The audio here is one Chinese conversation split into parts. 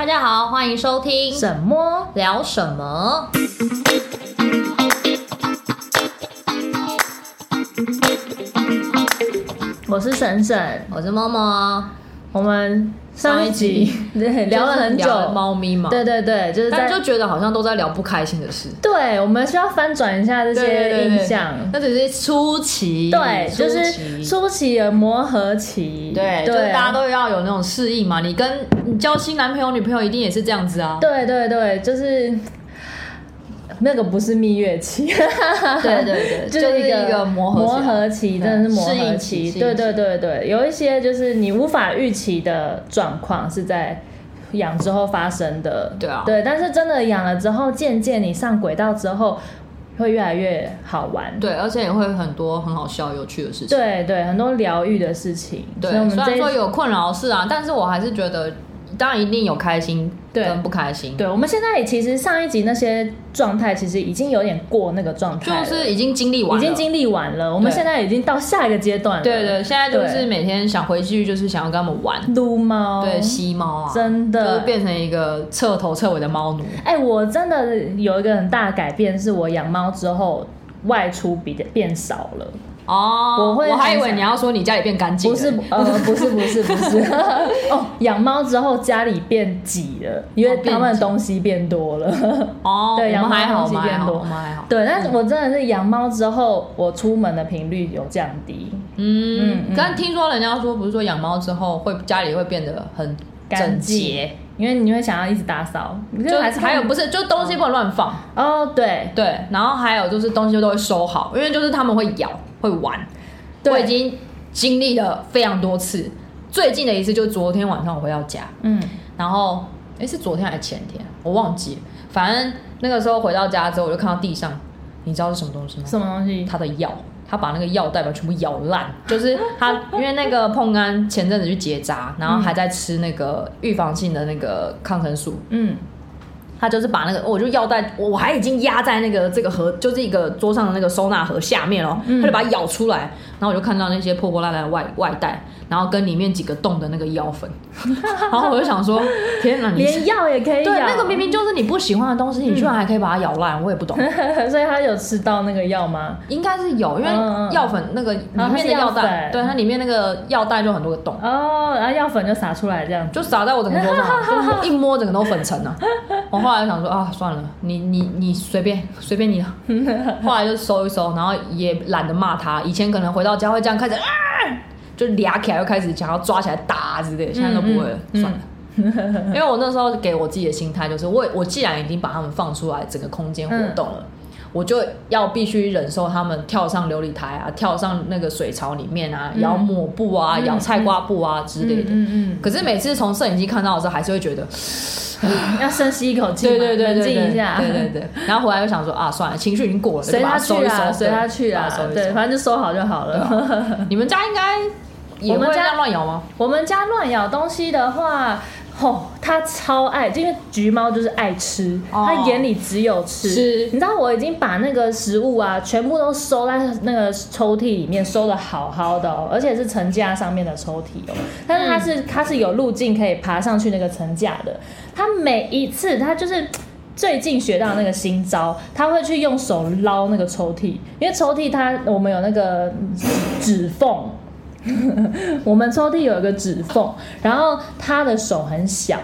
大家好，欢迎收听什么聊什么。我是沈沈，我是默默。我们上一集，聊了很久猫咪嘛，对对对，就是在就觉得好像都在聊不开心的事。对，我们需要翻转一下这些印象。那只是初期，对，就是初期的磨合期。对，对，就是大家都要有那种适应嘛。你跟你交新男朋友、女朋友，一定也是这样子啊。对对对，就是。那个不是蜜月期，对 对对，就是一个磨合磨合期，真的是磨合期。对对对对，有一些就是你无法预期的状况是在养之后发生的。对啊，对，但是真的养了之后，渐渐你上轨道之后，会越来越好玩。对，而且也会很多很好笑、有趣的事情。对对，很多疗愈的事情。对，虽然说有困扰是啊，但是我还是觉得。当然一定有开心跟不开心。对，对，我们现在其实上一集那些状态，其实已经有点过那个状态，就是已经经历完了，已经经历完了。我们现在已经到下一个阶段了。对，对对，现在就是每天想回去，就是想要跟他们玩，撸猫，对，吸猫啊，真的，就是变成一个彻头彻尾的猫奴。哎、欸，我真的有一个很大的改变，是我养猫之后外出比较变少了。哦，我会，我还以为你要说你家里变干净，不是，呃，不是，不是，不是。哦，养猫之后家里变挤了，因为他们的东西变多了。哦，对，养猫东西变多，还好。对，但是我真的是养猫之后，我出门的频率有降低。嗯，刚听说人家说，不是说养猫之后会家里会变得很整洁，因为你会想要一直打扫。就还是还有不是，就东西不能乱放。哦，对对，然后还有就是东西都会收好，因为就是他们会咬。会玩，我已经经历了非常多次。最近的一次就是昨天晚上我回到家，嗯，然后哎是昨天还是前天，我忘记了。反正那个时候回到家之后，我就看到地上，你知道是什么东西吗？什么东西？它的药，他把那个药袋吧全部咬烂。就是他 因为那个碰干前阵子去结扎，然后还在吃那个预防性的那个抗生素，嗯。他就是把那个，我就药袋，我还已经压在那个这个盒，就是一个桌上的那个收纳盒下面哦，他就把它咬出来，然后我就看到那些破破烂烂的外外袋，然后跟里面几个洞的那个药粉，然后我就想说，天哪，连药也可以咬？对，那个明明就是你不喜欢的东西，你居然还可以把它咬烂，我也不懂。所以他有吃到那个药吗？应该是有，因为药粉那个里面的药袋，对，它里面那个药袋就很多个洞哦，然后药粉就洒出来，这样就洒在我整个桌上，就 一摸整个都粉尘了。我后来想说啊，算了，你你你随便随便你了。后来就收一收，然后也懒得骂他。以前可能回到家会这样开始啊，就俩起来又开始想要抓起来打之类的，现在都不会了，嗯、算了。因为我那时候给我自己的心态就是，我我既然已经把他们放出来，整个空间活动了。嗯我就要必须忍受他们跳上琉璃台啊，跳上那个水槽里面啊，咬抹布啊，咬菜瓜布啊之类的。嗯嗯。可是每次从摄影机看到的时候，还是会觉得 要深吸一口气，对对对，冷静一下。对对对。然后回来又想说啊，算了，情绪已经过了，随他去啊，随他去啊，对，反正就收好就好了。你们家应该也会这样乱咬吗？我们家乱咬东西的话。哦，它超爱，因为橘猫就是爱吃，它、哦、眼里只有吃。你知道我已经把那个食物啊，全部都收在那个抽屉里面，收的好好的哦，而且是层架上面的抽屉哦。但是它是它是有路径可以爬上去那个层架的。它每一次它就是 最近学到那个新招，它会去用手捞那个抽屉，因为抽屉它我们有那个指缝。我们抽屉有一个指缝，然后它的手很小，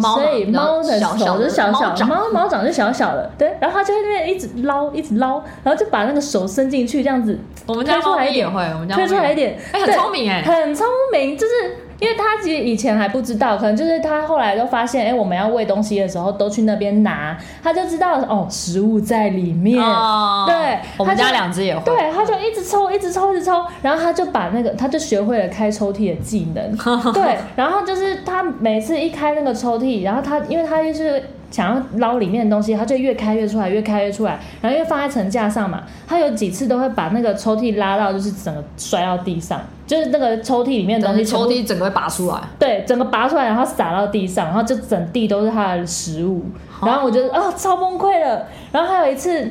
所以猫的手就小小，猫猫长就小小的，对，然后它就在那边一直捞，一直捞，然后就把那个手伸进去，这样子，我们家猫也会，我们家推出来一点，哎，很聪明哎，很聪明，就是。因为他其实以前还不知道，可能就是他后来都发现，哎、欸，我们要喂东西的时候都去那边拿，他就知道哦，食物在里面。哦、对，我们家两只也会。对，他就一直抽，一直抽，一直抽，然后他就把那个，他就学会了开抽屉的技能。对，然后就是他每次一开那个抽屉，然后他因为他就是。想要捞里面的东西，他就越开越出来，越开越出来，然后又放在层架上嘛。他有几次都会把那个抽屉拉到，就是整个摔到地上，就是那个抽屉里面的东西，抽屉整个会拔出来。对，整个拔出来，然后撒到地上，然后就整地都是他的食物。然后我觉得啊、哦，超崩溃了。然后还有一次，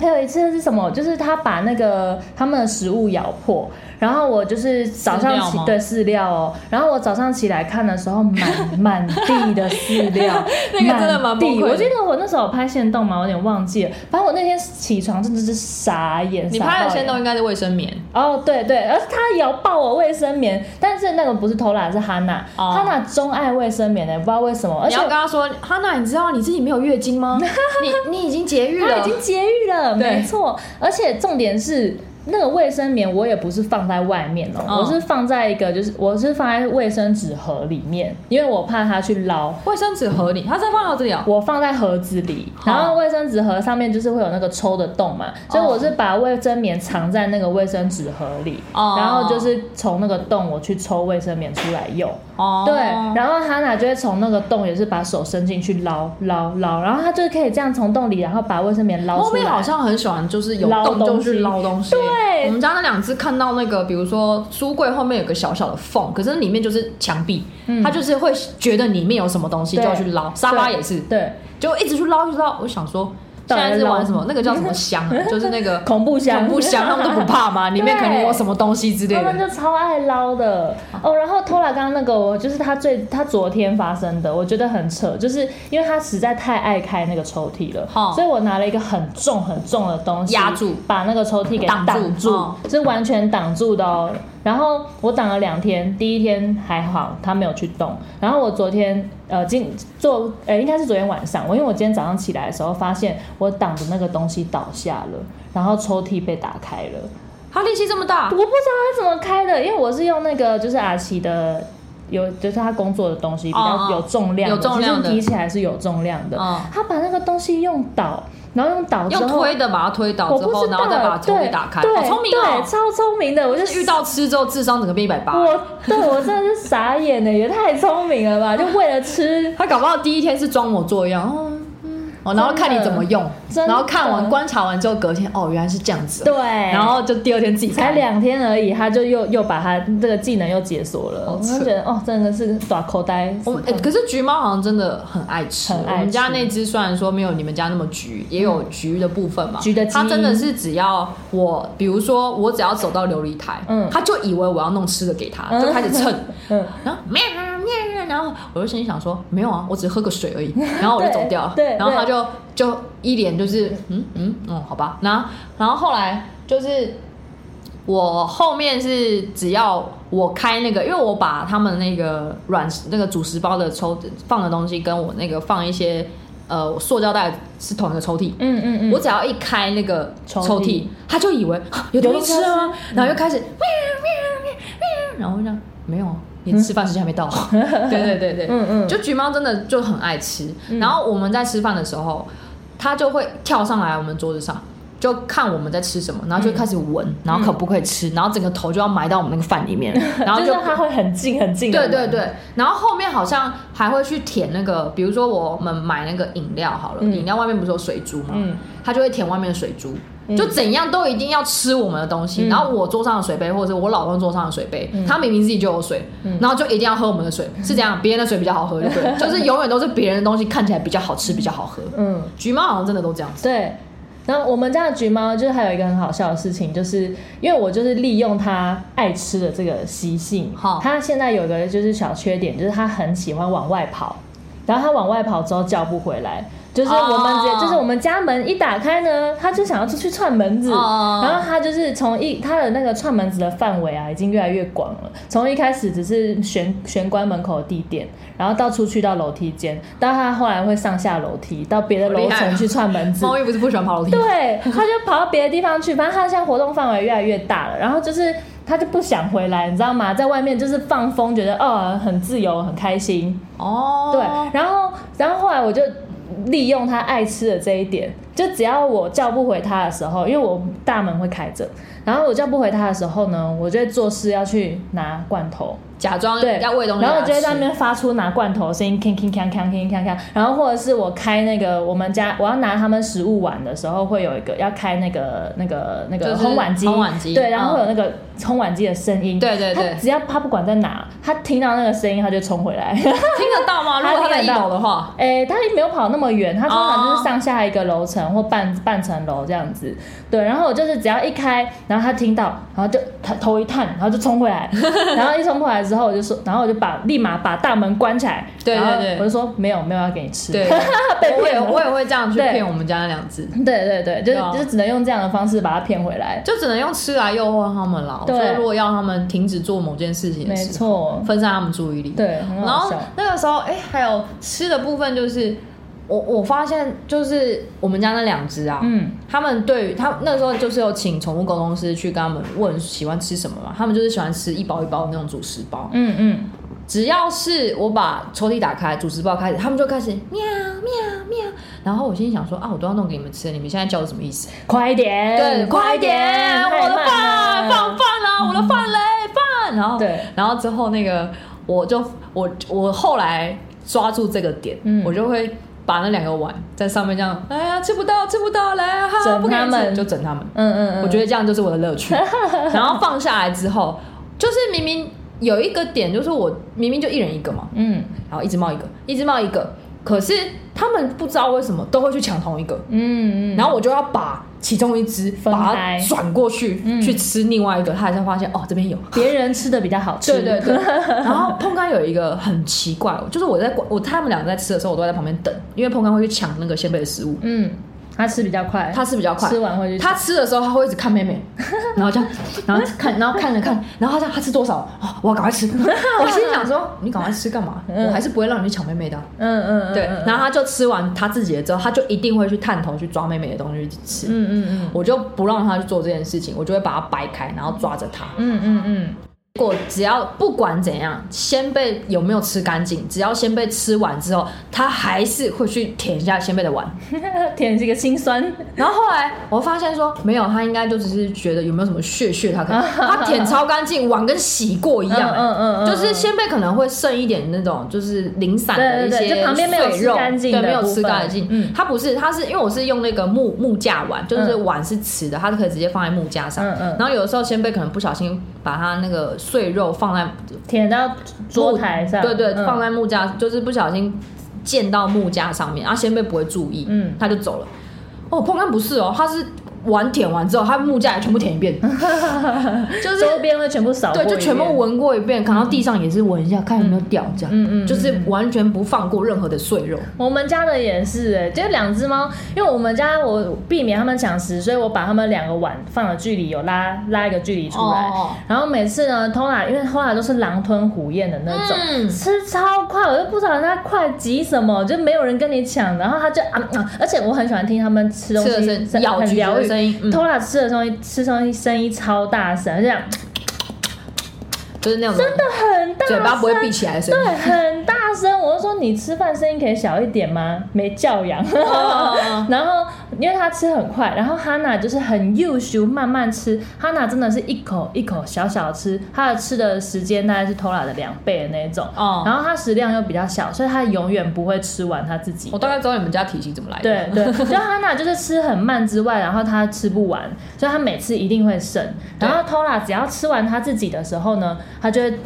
还有一次是什么？就是他把那个他们的食物咬破。然后我就是早上起对饲料哦，然后我早上起来看的时候，满 满地的饲料，那个真的蛮崩溃的。我记得我那时候拍线动嘛，我有点忘记了。反正我那天起床真的是傻眼。你拍的线动应该是卫生棉哦，对对，而他也要抱我卫生棉，但是那个不是偷懒，是哈娜，哈娜钟爱卫生棉的，不知道为什么。而且你要跟他说，哈娜，你知道你自己没有月经吗？你你已经节育了，已经节育了，没错。而且重点是。那个卫生棉我也不是放在外面哦，哦，我是放在一个就是我是放在卫生纸盒里面，因为我怕它去捞。卫生纸盒里，它在放到这里啊？我放在盒子里，然后卫生纸盒上面就是会有那个抽的洞嘛，哦、所以我是把卫生棉藏在那个卫生纸盒里，哦，然后就是从那个洞我去抽卫生棉出来用。哦，对，然后哈娜就会从那个洞也是把手伸进去捞捞捞，然后他就可以这样从洞里，然后把卫生棉捞出来。后面好像很喜欢就是有洞就去捞东西。对。对，我们家那两只看到那个，比如说书柜后面有个小小的缝，可是里面就是墙壁，它、嗯、就是会觉得里面有什么东西就要去捞。沙发也是，对，就一直去捞，一直捞。我想说。现在是玩什么？那个叫什么箱？就是那个恐怖箱。恐怖箱，他们都不怕吗？里面肯定有什么东西之类的。他们就超爱捞的哦。然后偷了刚刚那个，我就是他最他昨天发生的，我觉得很扯，就是因为他实在太爱开那个抽屉了，所以我拿了一个很重很重的东西压住，把那个抽屉给挡住，是完全挡住的哦。然后我挡了两天，第一天还好，他没有去动。然后我昨天，呃，今做，呃，应该是昨天晚上，我因为我今天早上起来的时候，发现我挡的那个东西倒下了，然后抽屉被打开了。他力气这么大？我不知道他怎么开的，因为我是用那个就是阿奇的，有就是他工作的东西比较有重量的，哦、有重量的，提起来是有重量的。哦、他把那个东西用倒。然后用倒，用推的把它推倒之后，然后再把抽屉打开，对，好聪明哦，对，超聪明的。我就遇到吃之后，智商整个变一百八。我对我真的是傻眼了，也太聪明了吧！就为了吃，他搞不好第一天是装模作样。哦哦，然后看你怎么用，然后看完观察完之后，隔天哦，原来是这样子。对，然后就第二天自己才两天而已，他就又又把他这个技能又解锁了。我就觉得哦，真的是耍口袋。我们可是橘猫好像真的很爱吃，我们家那只虽然说没有你们家那么橘，也有橘的部分嘛。橘的，它真的是只要我，比如说我只要走到琉璃台，嗯，他就以为我要弄吃的给它，就开始蹭，嗯，然后喵喵，然后我就心里想说没有啊，我只是喝个水而已，然后我就走掉了。对，然后他就。就就一脸就是嗯嗯嗯，好吧，然后然后后来就是我后面是只要我开那个，因为我把他们那个软那个主食包的抽放的东西跟我那个放一些呃塑胶袋是同一个抽屉，嗯嗯嗯，我只要一开那个抽屉，他就以为有东西吃了吗？然后又开始喵喵喵喵，然后我就讲没有。你吃饭时间还没到，对对对对，嗯嗯，就橘猫真的就很爱吃，然后我们在吃饭的时候，它就会跳上来我们桌子上，就看我们在吃什么，然后就开始闻，然后可不可以吃，然后整个头就要埋到我们那个饭里面，然后就它会很近很近，对对对，然后后面好像还会去舔那个，比如说我们买那个饮料好了，饮料外面不是有水珠吗？它就会舔外面的水珠。就怎样都一定要吃我们的东西，嗯、然后我桌上的水杯，或者是我老公桌上的水杯，嗯、他明明自己就有水，嗯、然后就一定要喝我们的水，是这样，别人的水比较好喝，对不对？就是永远都是别人的东西看起来比较好吃，比较好喝。嗯，橘猫好像真的都这样子。对，然后我们家的橘猫就是还有一个很好笑的事情，就是因为我就是利用它爱吃的这个习性，好，它现在有一个就是小缺点，就是它很喜欢往外跑，然后它往外跑之后叫不回来。就是我们，oh. 就是我们家门一打开呢，他就想要出去串门子，oh. 然后他就是从一他的那个串门子的范围啊，已经越来越广了。从一开始只是玄玄关门口的地点，然后到出去到楼梯间，到他后来会上下楼梯，到别的楼层去串门子。猫又不是不喜欢跑楼梯，对，他就跑到别的地方去。反正他现在活动范围越来越大了，然后就是他就不想回来，你知道吗？在外面就是放风，觉得哦很自由，很开心。哦，oh. 对，然后然后后来我就。利用他爱吃的这一点，就只要我叫不回他的时候，因为我大门会开着，然后我叫不回他的时候呢，我就会做事要去拿罐头假装要喂东西，然后我就在那边发出拿罐头声音，铿铿锵锵铿锵锵，然后或者是我开那个我们家我要拿他们食物碗的时候，会有一个要开那个那个那个烘碗机，烘碗机，对，然后会有那个烘碗机的声音，对对对，只要他不管在哪，他听到那个声音，他就冲回来，听得到吗？如果他在一楼的话，哎，他也没有跑那么远，他通常就是上下一个楼层或半半层楼这样子，对，然后我就是只要一开，然后他听到，然后就他头一探，然后就冲回来，然后一冲回来之后，我就说，然后我就把立马把大门关起来，对对对，我就说没有没有要给你吃，对，我也我也会这样去骗我们家那两只，对对对，就是就只能用这样的方式把它骗回来，就只能用吃来诱惑他们了。所以如果要他们停止做某件事情，没错，分散他们注意力，对，然后那个时候，哎，还有吃的部分就是。我我发现就是我们家那两只啊，嗯，他们对于他那时候就是有请宠物沟通师去跟他们问喜欢吃什么嘛，他们就是喜欢吃一包一包的那种主食包，嗯嗯，只要是我把抽屉打开，主食包开始，他们就开始喵喵喵，然后我心里想说啊，我都要弄给你们吃，你们现在叫我什么意思？快一点，对，快一点，我的饭放饭了，我的饭嘞饭，然后对，然后之后那个我就我我后来抓住这个点，嗯，我就会。把那两个碗在上面这样，哎呀，吃不到，吃不到，来，哈，整他们。就整他们，嗯嗯嗯，我觉得这样就是我的乐趣。然后放下来之后，就是明明有一个点，就是我明明就一人一个嘛，嗯，然后一直冒一个，一直冒一个，可是他们不知道为什么都会去抢同一个，嗯嗯，然后我就要把。其中一只把它转过去去吃另外一个，他还是发现哦，这边有别人吃的比较好吃。对对对。然后碰干有一个很奇怪，就是我在我他们两个在吃的时候，我都在旁边等，因为碰干会去抢那个仙贝的食物。嗯。他吃比较快，他吃比较快，吃完会去。他吃的时候，他会一直看妹妹，然后这样，然后看，然后看着看，然后他这样，他吃多少？我要赶快吃。我心想说，你赶快吃干嘛？我还是不会让你去抢妹妹的。嗯嗯对。然后他就吃完他自己的之后，他就一定会去探头去抓妹妹的东西去吃。嗯嗯嗯。我就不让他去做这件事情，我就会把它掰开，然后抓着他。嗯嗯嗯。如果只要不管怎样，仙贝有没有吃干净，只要仙贝吃完之后，他还是会去舔一下仙贝的碗，舔这个心酸。然后后来我发现说，没有，他应该就只是觉得有没有什么血血，他可能他舔超干净，碗跟洗过一样。嗯嗯嗯，就是仙贝可能会剩一点那种就是零散的一些碎肉，对，没有吃干净。嗯，他不是，他是因为我是用那个木木架碗，就是碗是瓷的，它是可以直接放在木架上。嗯嗯，然后有的时候仙贝可能不小心把它那个。碎肉放在舔到桌台上，对对，放在木架，嗯、就是不小心溅到木架上面，然后先辈不会注意，嗯，他就走了。哦，碰干不是哦，他是。碗舔完之后，它木架也全部舔一遍，就是周边会全部扫，对，就全部闻过一遍，看到地上也是闻一下，看有没有掉，这样，嗯嗯，就是完全不放过任何的碎肉。我们家的也是，哎，就两只猫，因为我们家我避免它们抢食，所以我把它们两个碗放的距离有拉拉一个距离出来，然后每次呢，Tola 因为 Tola 都是狼吞虎咽的那种，吃超快，我就不知道它快急什么，就没有人跟你抢，然后它就啊啊，而且我很喜欢听它们吃东西，咬嚼的声音。Tola 吃的东西，吃东西声音超大声，这样，就是那种真的很大声，嘴巴不会闭起来的声音，对，很大声。我就说你吃饭声音可以小一点吗？没教养。然后。因为他吃很快，然后哈娜就是很优秀，慢慢吃。哈娜真的是一口一口小小吃，他的吃的时间大概是 Tola 的两倍的那种。哦。然后他食量又比较小，所以他永远不会吃完他自己。我大概知道你们家体型怎么来的。对对，就哈娜就是吃很慢之外，然后他吃不完，所以他每次一定会剩。然后 Tola 只要吃完他自己的时候呢，他就会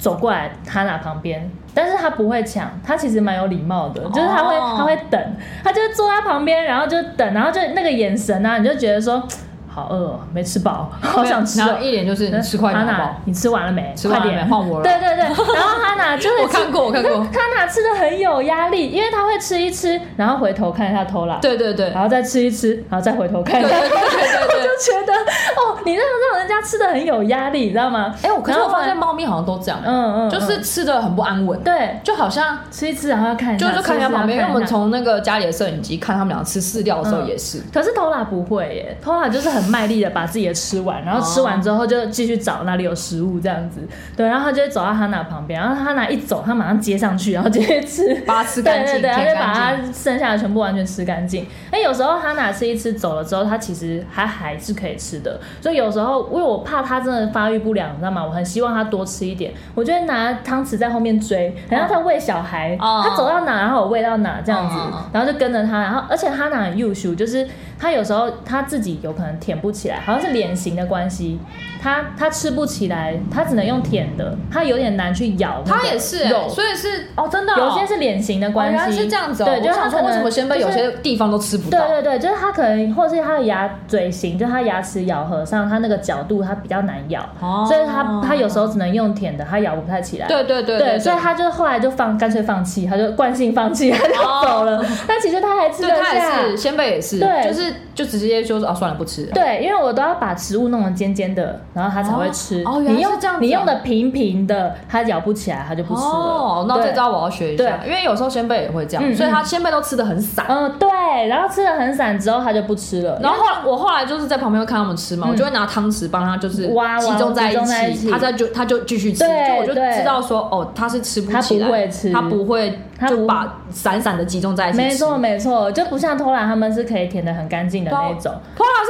走过来哈娜旁边。但是他不会抢，他其实蛮有礼貌的，就是他会他会等，他就坐在旁边，然后就等，然后就那个眼神啊，你就觉得说。好饿，没吃饱，好想吃。然后一脸就是你吃快点？你吃完了没？吃快点换我了。对对对，然后哈娜就是我看过，我看过。哈娜吃的很有压力，因为他会吃一吃，然后回头看一下 Tola。对对对，然后再吃一吃，然后再回头看一下。对对对，我就觉得哦，你那种让人家吃的很有压力，你知道吗？哎，我可是我发现猫咪好像都这样，嗯嗯，就是吃的很不安稳。对，就好像吃一吃，然后要看，就就看一下旁边。我们从那个家里的摄影机看他们俩吃饲料的时候也是。可是 Tola 不会耶，Tola 就是很很卖力的把自己的吃完，然后吃完之后就继续找哪里有食物这样子。对，然后他就会走到哈娜旁边，然后哈娜一走，他马上接上去，然后继续吃，把它吃干净。对对对，他就把它剩下的全部完全吃干净。哎，有时候哈娜吃一吃走了之后，他其实还还是可以吃的。所以有时候因为我怕他真的发育不良，你知道吗？我很希望他多吃一点，我就会拿汤匙在后面追，然后他喂小孩，他走到哪然后我喂到哪这样子，然后就跟着他，然后而且哈娜很优秀，就是他有时候他自己有可能舔不起来，好像是脸型的关系。他他吃不起来，他只能用舔的，他有点难去咬。他也是，所以是哦，真的，有些是脸型的关系，是这样子哦。对，就他可能为什么仙贝有些地方都吃不到？对对对，就是他可能，或是他的牙嘴型，就他牙齿咬合上，他那个角度他比较难咬，所以他他有时候只能用舔的，他咬不太起来。对对对对，所以他就后来就放，干脆放弃，他就惯性放弃，他就走了。但其实他还吃得下，他也是仙贝也是，对，就是就直接就说啊，算了，不吃。对，因为我都要把食物弄得尖尖的，然后它才会吃。哦，你用这样，你用的平平的，它咬不起来，它就不吃了。哦，那这招我要学一下，因为有时候仙贝也会这样，所以它仙贝都吃的很散。嗯，对，然后吃的很散之后，它就不吃了。然后后来我后来就是在旁边看他们吃嘛，我就会拿汤匙帮它就是挖集中在一起，他在就它就继续吃，就我就知道说哦，它是吃不起来，它不会吃，他不会就把散散的集中在一起。没错没错，就不像偷懒他们是可以舔的很干净的那种。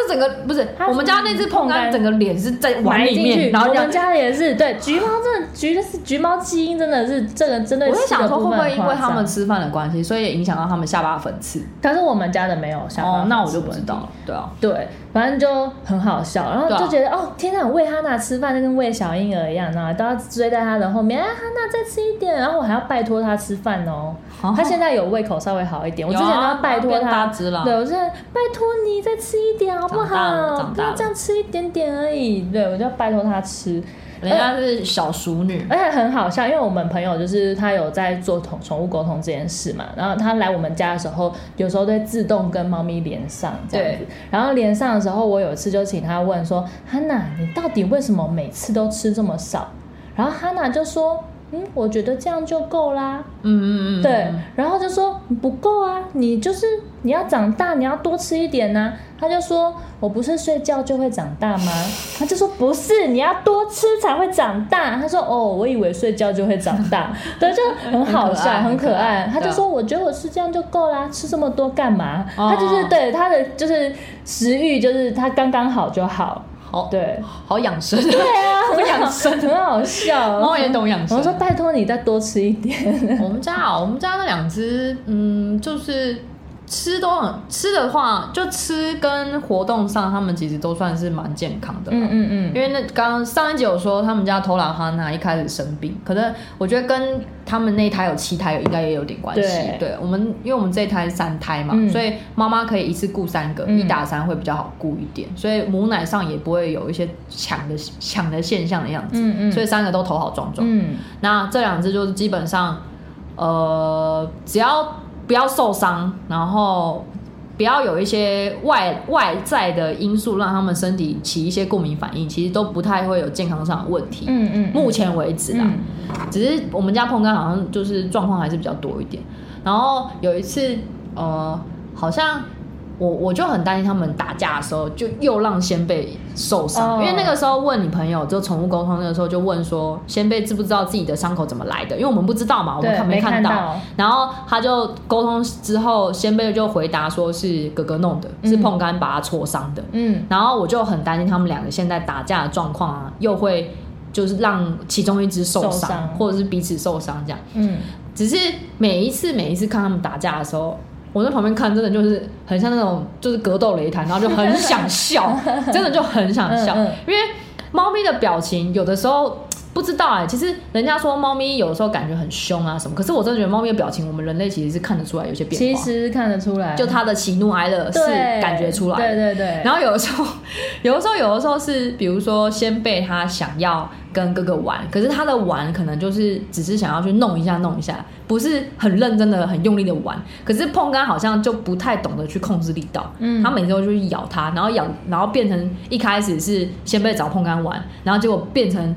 是整个不是我们家那只碰干，整个脸是在碗里面。然后我们家也是，对，橘猫真的橘的是橘猫基因真的是这个真的。我在想说会不会因为他们吃饭的关系，所以也影响到他们下巴粉刺？但是我们家的没有下巴粉刺。哦，那我就不知道了。对啊，对，反正就很好笑，然后就觉得哦，天哪，喂哈娜吃饭就跟喂小婴儿一样，然后都要追在他的后面，哎，哈娜再吃一点，然后我还要拜托他吃饭哦。他现在有胃口稍微好一点，我之前都要拜托他，对，我现在拜托你再吃一点好不好？不要这样吃一点点而已，对，我就要拜托他吃。人家是小熟女，而且很好笑，因为我们朋友就是他有在做宠宠物沟通这件事嘛，然后他来我们家的时候，有时候会自动跟猫咪连上这样子，对然后连上的时候，我有一次就请他问说：“哈娜，你到底为什么每次都吃这么少？”然后哈娜就说。嗯，我觉得这样就够啦。嗯嗯嗯，对，然后就说不够啊，你就是你要长大，你要多吃一点呢、啊。他就说，我不是睡觉就会长大吗？他就说不是，你要多吃才会长大。他说哦，我以为睡觉就会长大，对，就很好笑，很可爱。他就说，我觉得我是这样就够啦，吃这么多干嘛？哦、他就是对他的就是食欲，就是他刚刚好就好。好，对，好养生，对啊，好养生，很好笑。猫也懂养生。我说拜托你再多吃一点。我们家啊，我们家那两只，嗯，就是。吃都很吃的话，就吃跟活动上，他们其实都算是蛮健康的。嗯嗯嗯。因为那刚刚上一集有说，他们家偷懒哈娜一开始生病，可能我觉得跟他们那胎有七胎应该也有点关系。对，对，我们因为我们这一胎三胎嘛，嗯、所以妈妈可以一次顾三个，嗯、一打三会比较好顾一点，所以母奶上也不会有一些抢的抢的现象的样子。嗯嗯。所以三个都头好壮壮。嗯。那这两只就是基本上，呃，只要。不要受伤，然后不要有一些外外在的因素让他们身体起一些过敏反应，其实都不太会有健康上的问题。嗯嗯，目前为止啦，嗯、只是我们家碰干好像就是状况还是比较多一点。然后有一次，呃，好像。我我就很担心他们打架的时候，就又让先贝受伤。Oh. 因为那个时候问你朋友，就宠物沟通那个时候就问说，先贝知不知道自己的伤口怎么来的？因为我们不知道嘛，我们看没看到。看到然后他就沟通之后，先贝就回答说是哥哥弄的，嗯、是碰干把他戳伤的。嗯，然后我就很担心他们两个现在打架的状况啊，又会就是让其中一只受伤，受伤或者是彼此受伤这样。嗯，只是每一次每一次看他们打架的时候。我在旁边看，真的就是很像那种，就是格斗擂台，然后就很想笑，真的就很想笑，嗯嗯、因为猫咪的表情有的时候不知道哎、欸，其实人家说猫咪有的时候感觉很凶啊什么，可是我真的觉得猫咪的表情，我们人类其实是看得出来有些变化，其实看得出来，就它的喜怒哀乐是感觉出来，对对对。然后有的时候，有的时候，有的时候是，比如说先被它想要跟哥哥玩，可是他的玩可能就是只是想要去弄一下弄一下。不是很认真的、很用力的玩，可是碰干好像就不太懂得去控制力道。嗯，他每次都去咬它，然后咬，然后变成一开始是先被找碰干玩，然后结果变成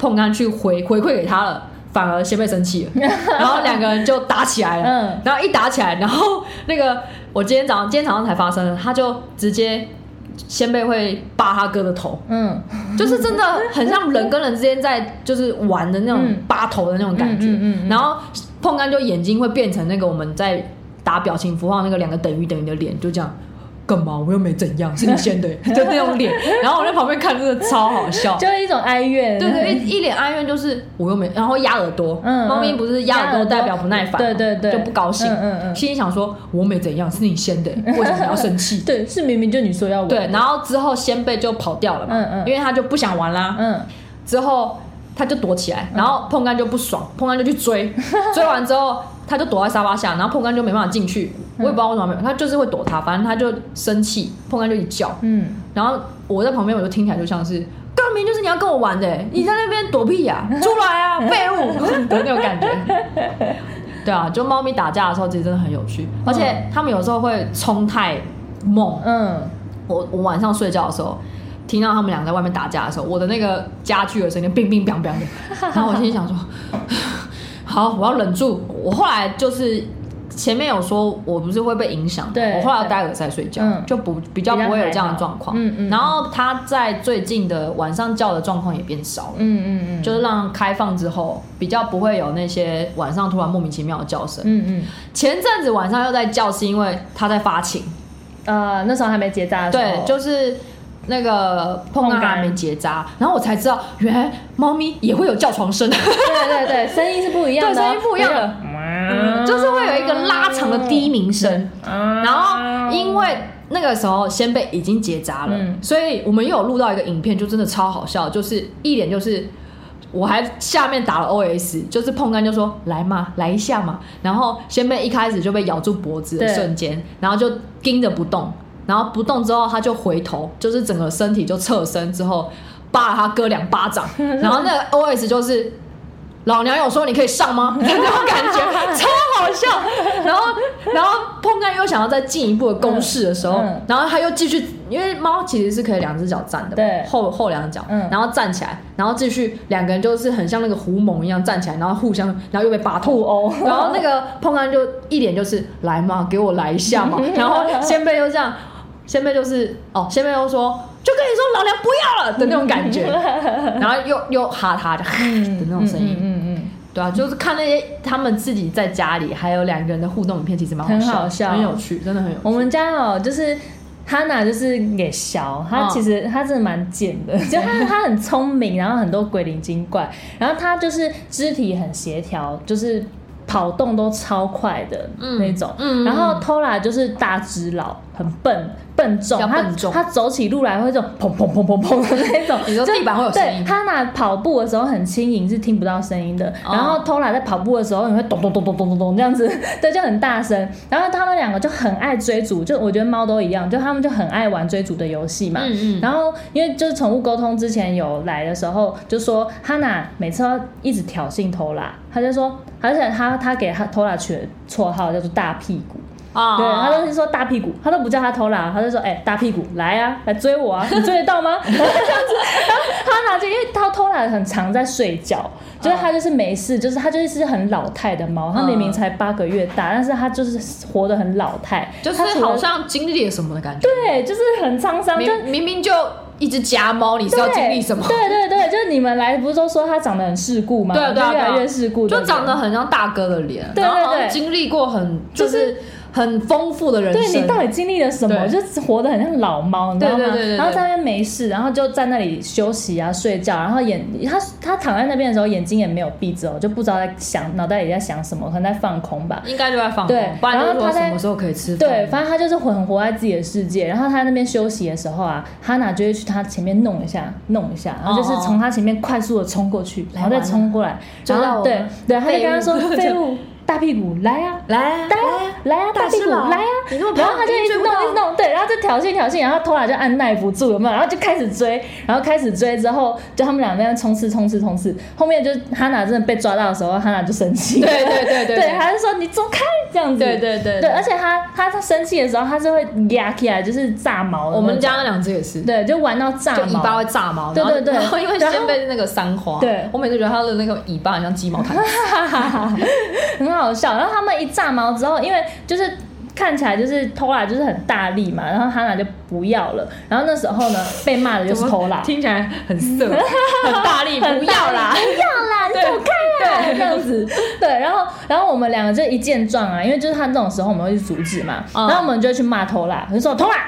碰干去回回馈给他了，反而先被生气了，然后两个人就打起来了。嗯，然后一打起来，然后那个我今天早上今天早上才发生的，他就直接仙贝会扒他哥的头，嗯，就是真的很像人跟人之间在就是玩的那种扒头的那种感觉，嗯嗯，然后碰干就眼睛会变成那个我们在打表情符号那个两个等于等于的脸，就这样。干嘛？我又没怎样，是你先的，就那种脸。然后我在旁边看，真的超好笑，就是一种哀怨。对对，一一脸哀怨，就是我又没，然后压耳朵。嗯，猫咪不是压耳朵代表不耐烦，对对对，就不高兴。嗯嗯，心里想说，我没怎样，是你先的，为什么要生气？对，是明明就你说要玩。对，然后之后先贝就跑掉了嘛，嗯嗯，因为他就不想玩啦。嗯，之后他就躲起来，然后碰干就不爽，碰干就去追，追完之后。他就躲在沙发下，然后碰干就没办法进去，我也不知道为什么没有，他就是会躲他，反正他就生气，碰干就一叫，嗯，然后我在旁边，我就听起来就像是，刚明就是你要跟我玩的，你在那边躲屁呀，出来啊，废物！的那种感觉，对啊，就猫咪打架的时候其实真的很有趣，而且他们有时候会冲太猛，嗯，我我晚上睡觉的时候听到他们俩在外面打架的时候，我的那个家具的声音冰冰冰冰的，然后我心里想说。好，我要忍住。我后来就是前面有说，我不是会被影响。对，我后来要戴耳塞睡觉，嗯、就不比较不会有这样的状况。嗯嗯。然后他在最近的晚上叫的状况也变少了。嗯嗯嗯。就是让开放之后，比较不会有那些晚上突然莫名其妙的叫声。嗯嗯。前阵子晚上又在叫，是因为他在发情。呃，那时候还没结扎的时候。对，就是。那个碰干。还没结扎，然后我才知道，原来猫咪也会有叫床声。对对对，声音是不一样的，声音不一样的，嗯，就是会有一个拉长的低鸣声。然后因为那个时候先辈已经结扎了，所以我们又有录到一个影片，就真的超好笑，就是一脸就是我还下面打了 OS，就是碰干就说来嘛，来一下嘛，然后仙贝一开始就被咬住脖子的瞬间，然后就盯着不动。然后不动之后，他就回头，就是整个身体就侧身之后，扒了他哥两巴掌。然后那个 OS 就是，老娘有说你可以上吗？那种感觉超好笑。然后，然后碰干又想要再进一步的攻势的时候，然后他又继续，因为猫其实是可以两只脚站的，对，后后两脚，然后站起来，然后继续两个人就是很像那个狐獴一样站起来，然后互相，然后又被拔兔哦。然后那个碰干就一脸就是来嘛，给我来一下嘛。然后先辈又这样。仙贝就是哦，仙贝又说，就跟你说老娘不要了的那种感觉，然后又又哈他的的那种声音，嗯嗯，嗯，对啊，就是看那些他们自己在家里还有两个人的互动影片，其实蛮好笑，很有趣，真的很有趣。我们家哦，就是哈娜就是给小，他其实他真的蛮贱的，就他他很聪明，然后很多鬼灵精怪，然后他就是肢体很协调，就是。跑动都超快的那种，嗯嗯、然后 Tola 就是大只佬，很笨笨重，笨重他他走起路来会这种砰砰砰砰砰的 那种，你说地板会有声音。对，他那跑步的时候很轻盈，是听不到声音的。哦、然后 Tola 在跑步的时候，你会咚咚咚咚咚咚咚这样子，对，就很大声。然后他们两个就很爱追逐，就我觉得猫都一样，就他们就很爱玩追逐的游戏嘛。嗯嗯。然后因为就是宠物沟通之前有来的时候，就说哈娜每次要一直挑衅 Tola，他就说。而且他他给他 Tola 取的绰号叫做大屁股啊，对，他都是说大屁股，他都不叫他 Tola，他就说哎、欸、大屁股来啊，来追我啊，你追得到吗？这样子，然后他拿着，因为他 Tola 很常在睡觉，就是他就是没事，就是他就是很老态的猫，他明明才八个月大，但是他就是活得很老态，就是好像经历了什么的感觉，对，就是很沧桑，就明明就。一只家猫，你是要经历什么？对对对，就是你们来不是都说它长得很世故吗？对对对，越来越世故，就长得很像大哥的脸，对对对，经历过很就是。很丰富的人生，对，你到底经历了什么？就活得很像老猫，你知道吗？然后在那边没事，然后就在那里休息啊、睡觉，然后眼他他躺在那边的时候，眼睛也没有闭着，就不知道在想，脑袋里在想什么，可能在放空吧。应该就在放空。对，然后他在什么时候可以吃饭？对，反正他就是很活在自己的世界。然后他在那边休息的时候啊，哈娜就会去他前面弄一下，弄一下，然后就是从他前面快速的冲过去，然后再冲过来，然后对对，他就跟他说废物。大屁股来呀，来啊，来啊，来啊，大屁股来啊！然后他就一直弄，一直弄，对，然后就挑衅挑衅，然后 Tola 就按耐不住，有没有？然后就开始追，然后开始追之后，就他们两个人冲刺冲刺冲刺，后面就哈娜真的被抓到的时候，哈娜就生气，对对对对，对，他就说你走开这样子，对对对对，而且他他他生气的时候，他是会压起来，就是炸毛。我们家那两只也是，对，就玩到炸毛，尾巴会炸毛，对对对，然后 因为仙贝是那个三花，对，我每次觉得他的那个尾巴很像鸡毛掸子，很好笑，然后他们。一炸毛之后，因为就是看起来就是偷懒，就是很大力嘛，然后哈娜就不要了。然后那时候呢，被骂的就是 偷懒，听起来很色，很大力，不要啦，不要啦，你走开啊，这样子。对，然后然后我们两个就一见状啊，因为就是他这种时候我们会去阻止嘛，然后我们就会去骂偷懒，就说偷懒。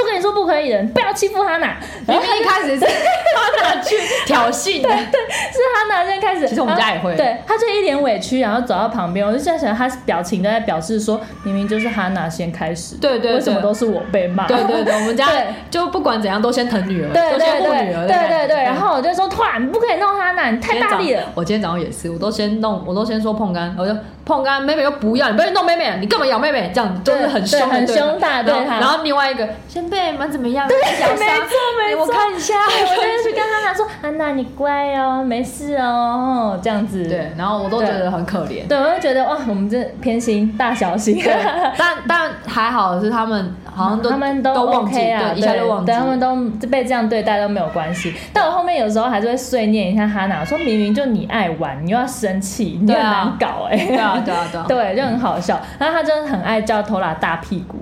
都跟你说不可以的，不要欺负哈娜。明明一开始是 哈娜去挑衅，对对，是哈娜先开始。其实我们家也会。对，他就一脸委屈，然后走到旁边，我就在想，他表情都在表示说，明明就是哈娜先开始，对对，为什么都是我被骂？对对对，我们家就不管怎样都先疼女儿，对对对，女儿，对对对。然后我就说，突然不可以弄哈娜，你太大力了。我今天早上也是，我都先弄，我都先说碰干，我就碰干，妹妹又不要，你不要弄妹妹，你干嘛咬妹妹？这样就是很凶，很凶大对他。然后另外一个先辈们怎么样？对，没错没错，我看一下，我就去跟他讲说，安娜你乖哦，没事哦，这样子。对，然后我都觉得很可怜。对，我就觉得哇，我们这偏心大小心。但但还好是他们好像都他们都 OK 啊，一下就忘记，他们都被这样对待都没有关系。但我后面有时候还是会碎念一下哈娜，说明明就你爱玩，你又要生气，你很难搞哎。对啊对啊对啊，对，就很好笑。然后他真的很爱叫偷拉大屁股。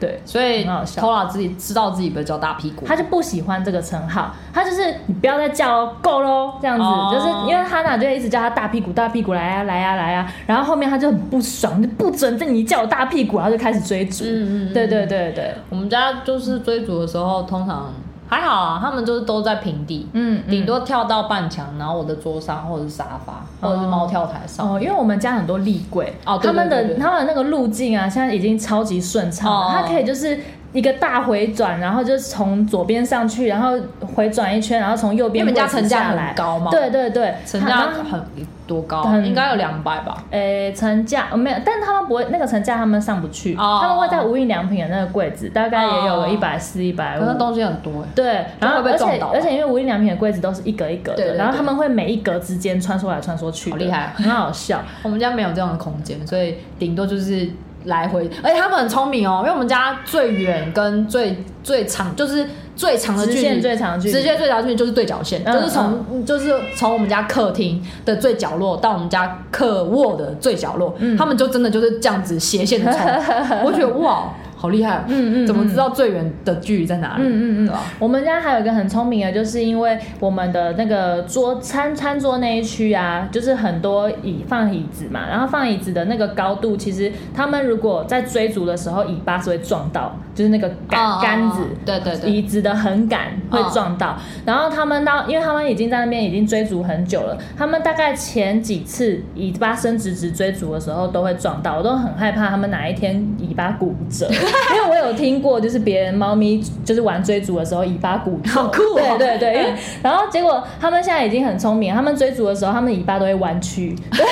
对，所以偷拉自己知道自己被叫大屁股，他就不喜欢这个称号，他就是你不要再叫喽，够喽，这样子，哦、就是因为哈娜就一直叫他大屁股，大屁股来呀、啊、来呀、啊、来呀、啊，然后后面他就很不爽，就不准这你叫我大屁股，然后就开始追逐。嗯嗯，对对对对，我们家就是追逐的时候，通常。还好啊，他们就是都在平地，嗯，顶多跳到半墙，然后我的桌上或者是沙发，或者是猫跳台上。哦，因为我们家很多立柜，哦，他们的他们的那个路径啊，现在已经超级顺畅了，它可以就是。一个大回转，然后就从左边上去，然后回转一圈，然后从右边。你们家层架很高吗？对对对，层架很多高？应该有两百吧。诶，层架没有，但他们不会那个层架，他们上不去。他们会在无印良品的那个柜子，大概也有个一百四、一百五。那东西很多。对，然后而且而且因为无印良品的柜子都是一格一格的，然后他们会每一格之间穿梭来穿梭去，好厉害，很好笑。我们家没有这样的空间，所以顶多就是。来回，而且他们很聪明哦，因为我们家最远跟最最长就是最长的距离，最长距离，直接最长的距离就是对角线，嗯、就是从、嗯、就是从我们家客厅的最角落到我们家客卧的最角落，嗯、他们就真的就是这样子斜线的冲，我觉得哇。好厉害，嗯嗯，怎么知道最远的距离在哪里？嗯嗯嗯，我们家还有一个很聪明的，就是因为我们的那个桌餐餐桌那一区啊，就是很多椅放椅子嘛，然后放椅子的那个高度，其实他们如果在追逐的时候，尾巴是会撞到，就是那个杆杆子，对对对，椅子的横杆会撞到。然后他们到，因为他们已经在那边已经追逐很久了，他们大概前几次尾巴伸直直追逐的时候都会撞到，我都很害怕他们哪一天尾巴骨折。因为我有听过，就是别人猫咪就是玩追逐的时候尾巴骨折，好酷哦！对对对，因为然后结果他们现在已经很聪明，他们追逐的时候，他们尾巴都会弯曲，对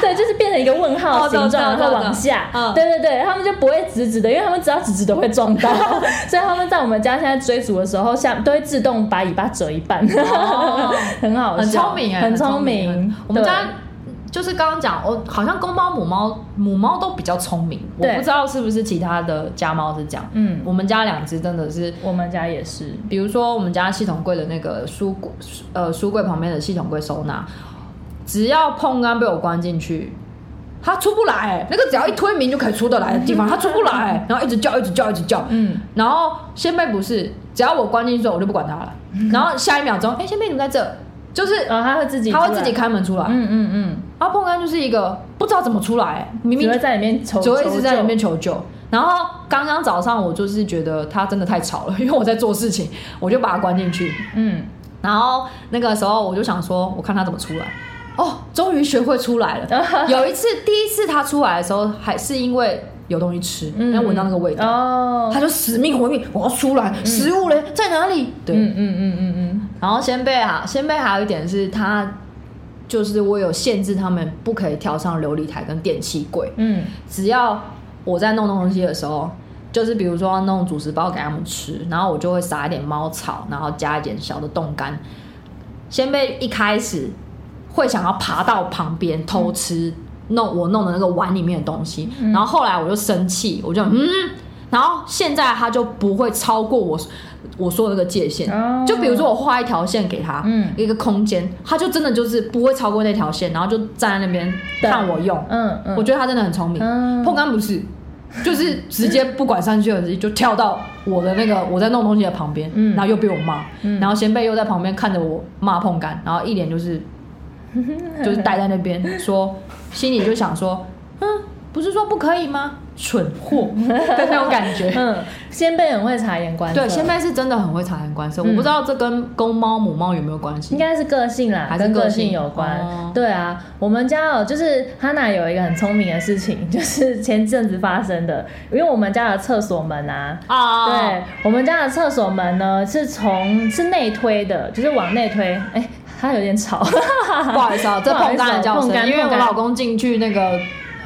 对，就是变成一个问号形状，然后往下，对对对，他们就不会直直的，因为他们只要直直的会撞到，所以他们在我们家现在追逐的时候，下都会自动把尾巴折一半，很好笑，很聪明，很聪明，我们家。就是刚刚讲，我好像公猫母猫母猫都比较聪明，我不知道是不是其他的家猫是这样。嗯，我们家两只真的是，我们家也是。比如说我们家系统柜的那个书柜，呃，书柜旁边的系统柜收纳，只要碰杆被我关进去，它出不来。那个只要一推门就可以出得来的地方，它出不来，然后一直叫，一直叫，一直叫。嗯，然后仙贝不是，只要我关进去，我就不管它了。然后下一秒钟，哎，仙贝怎么在这？就是啊，他会自己，他会自己开门出来。嗯嗯嗯。然后碰干就是一个不知道怎么出来，明明只会在里面求，只会一直在里面求救。然后刚刚早上我就是觉得他真的太吵了，因为我在做事情，我就把他关进去。嗯。然后那个时候我就想说，我看他怎么出来。哦，终于学会出来了。有一次，第一次他出来的时候，还是因为有东西吃，然后闻到那个味道，哦，他就死命活命，我要出来，食物嘞在哪里？对，嗯嗯嗯嗯嗯。然后仙贝哈，仙贝还有一点是，它就是我有限制，他们不可以跳上琉璃台跟电器柜。嗯，只要我在弄东西的时候，就是比如说弄主食包给他们吃，然后我就会撒一点猫草，然后加一点小的冻干。仙贝一开始会想要爬到旁边偷吃弄我弄的那个碗里面的东西，然后后来我就生气，我就嗯，然后现在他就不会超过我。我说的那个界限，oh. 就比如说我画一条线给他，嗯，一个空间，他就真的就是不会超过那条线，然后就站在那边看我用，嗯嗯，我觉得他真的很聪明。碰杆不是，就是直接不管三七二十一，就跳到我的那个我在弄东西的旁边，嗯，然后又被我骂，嗯，然后先辈又在旁边看着我骂碰杆，然后一脸就是 就是待在那边说，心里就想说，嗯，不是说不可以吗？蠢货的那种感觉，嗯，仙贝很会察言观色，对，仙贝是真的很会察言观色，嗯、我不知道这跟公猫母猫有没有关系，应该是个性啦，还是个性？有关，哦、对啊，我们家哦，就是哈娜有一个很聪明的事情，就是前阵子发生的，因为我们家的厕所门啊，啊，对，我们家的厕所门呢是从是内推的，就是往内推，哎、欸，它有点吵，不好意思啊，这碰干的叫声，因为我老公进去那个。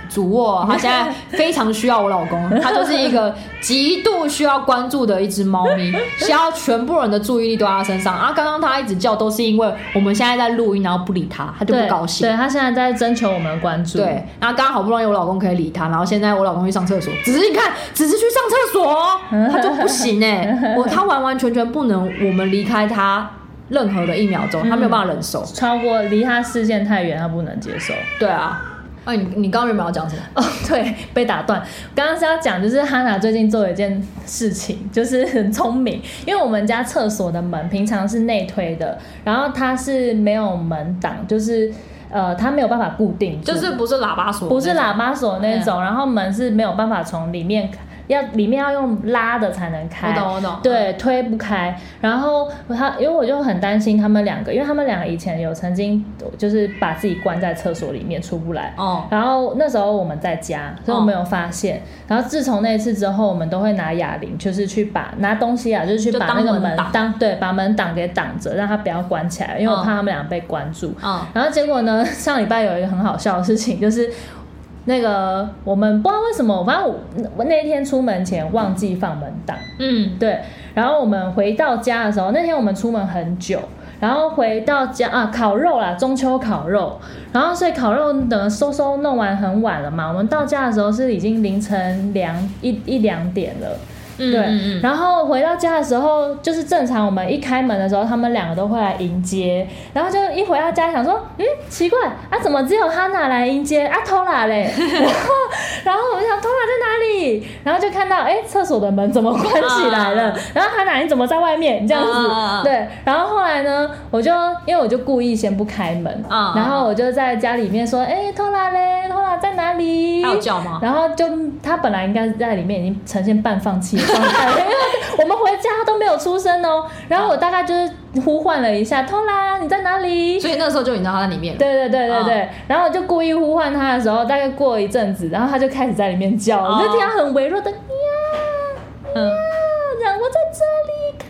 主卧，他现在非常需要我老公，他就是一个极度需要关注的一只猫咪，需要全部人的注意力都在他身上。啊，刚刚他一直叫，都是因为我们现在在录音，然后不理他，他就不高兴。对，他现在在征求我们的关注。对，然后刚刚好不容易我老公可以理他，然后现在我老公去上厕所，只是你看，只是去上厕所，他就不行哎、欸，我他完完全全不能我们离开他任何的一秒钟，他没有办法忍受，超过离他视线太远，他不能接受。对啊。哎，你你刚刚有没有要讲什么？哦，对，被打断。刚刚是要讲，就是哈娜最近做了一件事情，就是 很聪明。因为我们家厕所的门平常是内推的，然后它是没有门挡，就是呃，它没有办法固定，就是不是喇叭锁，不是喇叭锁那种，然后门是没有办法从里面。要里面要用拉的才能开，我懂我懂，对，推不开。然后他，因为我就很担心他们两个，因为他们两个以前有曾经就是把自己关在厕所里面出不来。哦。然后那时候我们在家，所以我没有发现。哦、然后自从那一次之后，我们都会拿哑铃，就是去把拿东西啊，就是去把那个门当，当对，把门挡给挡着，让他不要关起来，因为我怕他们俩被关住。嗯。然后结果呢，上礼拜有一个很好笑的事情，就是。那个我们不知道为什么，反正我那天出门前忘记放门档，嗯，对。然后我们回到家的时候，那天我们出门很久，然后回到家啊，烤肉啦，中秋烤肉，然后所以烤肉等收收弄完很晚了嘛，我们到家的时候是已经凌晨两一一两点了。对，嗯、然后回到家的时候，就是正常我们一开门的时候，他们两个都会来迎接，然后就一回到家想说，嗯，奇怪啊，怎么只有哈娜来迎接啊，托拉嘞？然后，然后我就想托拉在哪里？然后就看到，哎，厕所的门怎么关起来了？啊、然后哈娜你怎么在外面？这样子，啊、对。然后后来呢，我就因为我就故意先不开门，啊、然后我就在家里面说，哎，托拉嘞，托拉在哪里？还有叫吗？然后就他本来应该在里面已经呈现半放弃。我们回家都没有出声哦，然后我大概就是呼唤了一下，偷啦你在哪里？所以那时候就你知道他在里面。对对对对对，哦、然后我就故意呼唤他的时候，大概过一阵子，然后他就开始在里面叫，我、哦、就听他很微弱的呀，嗯，然后我在这里开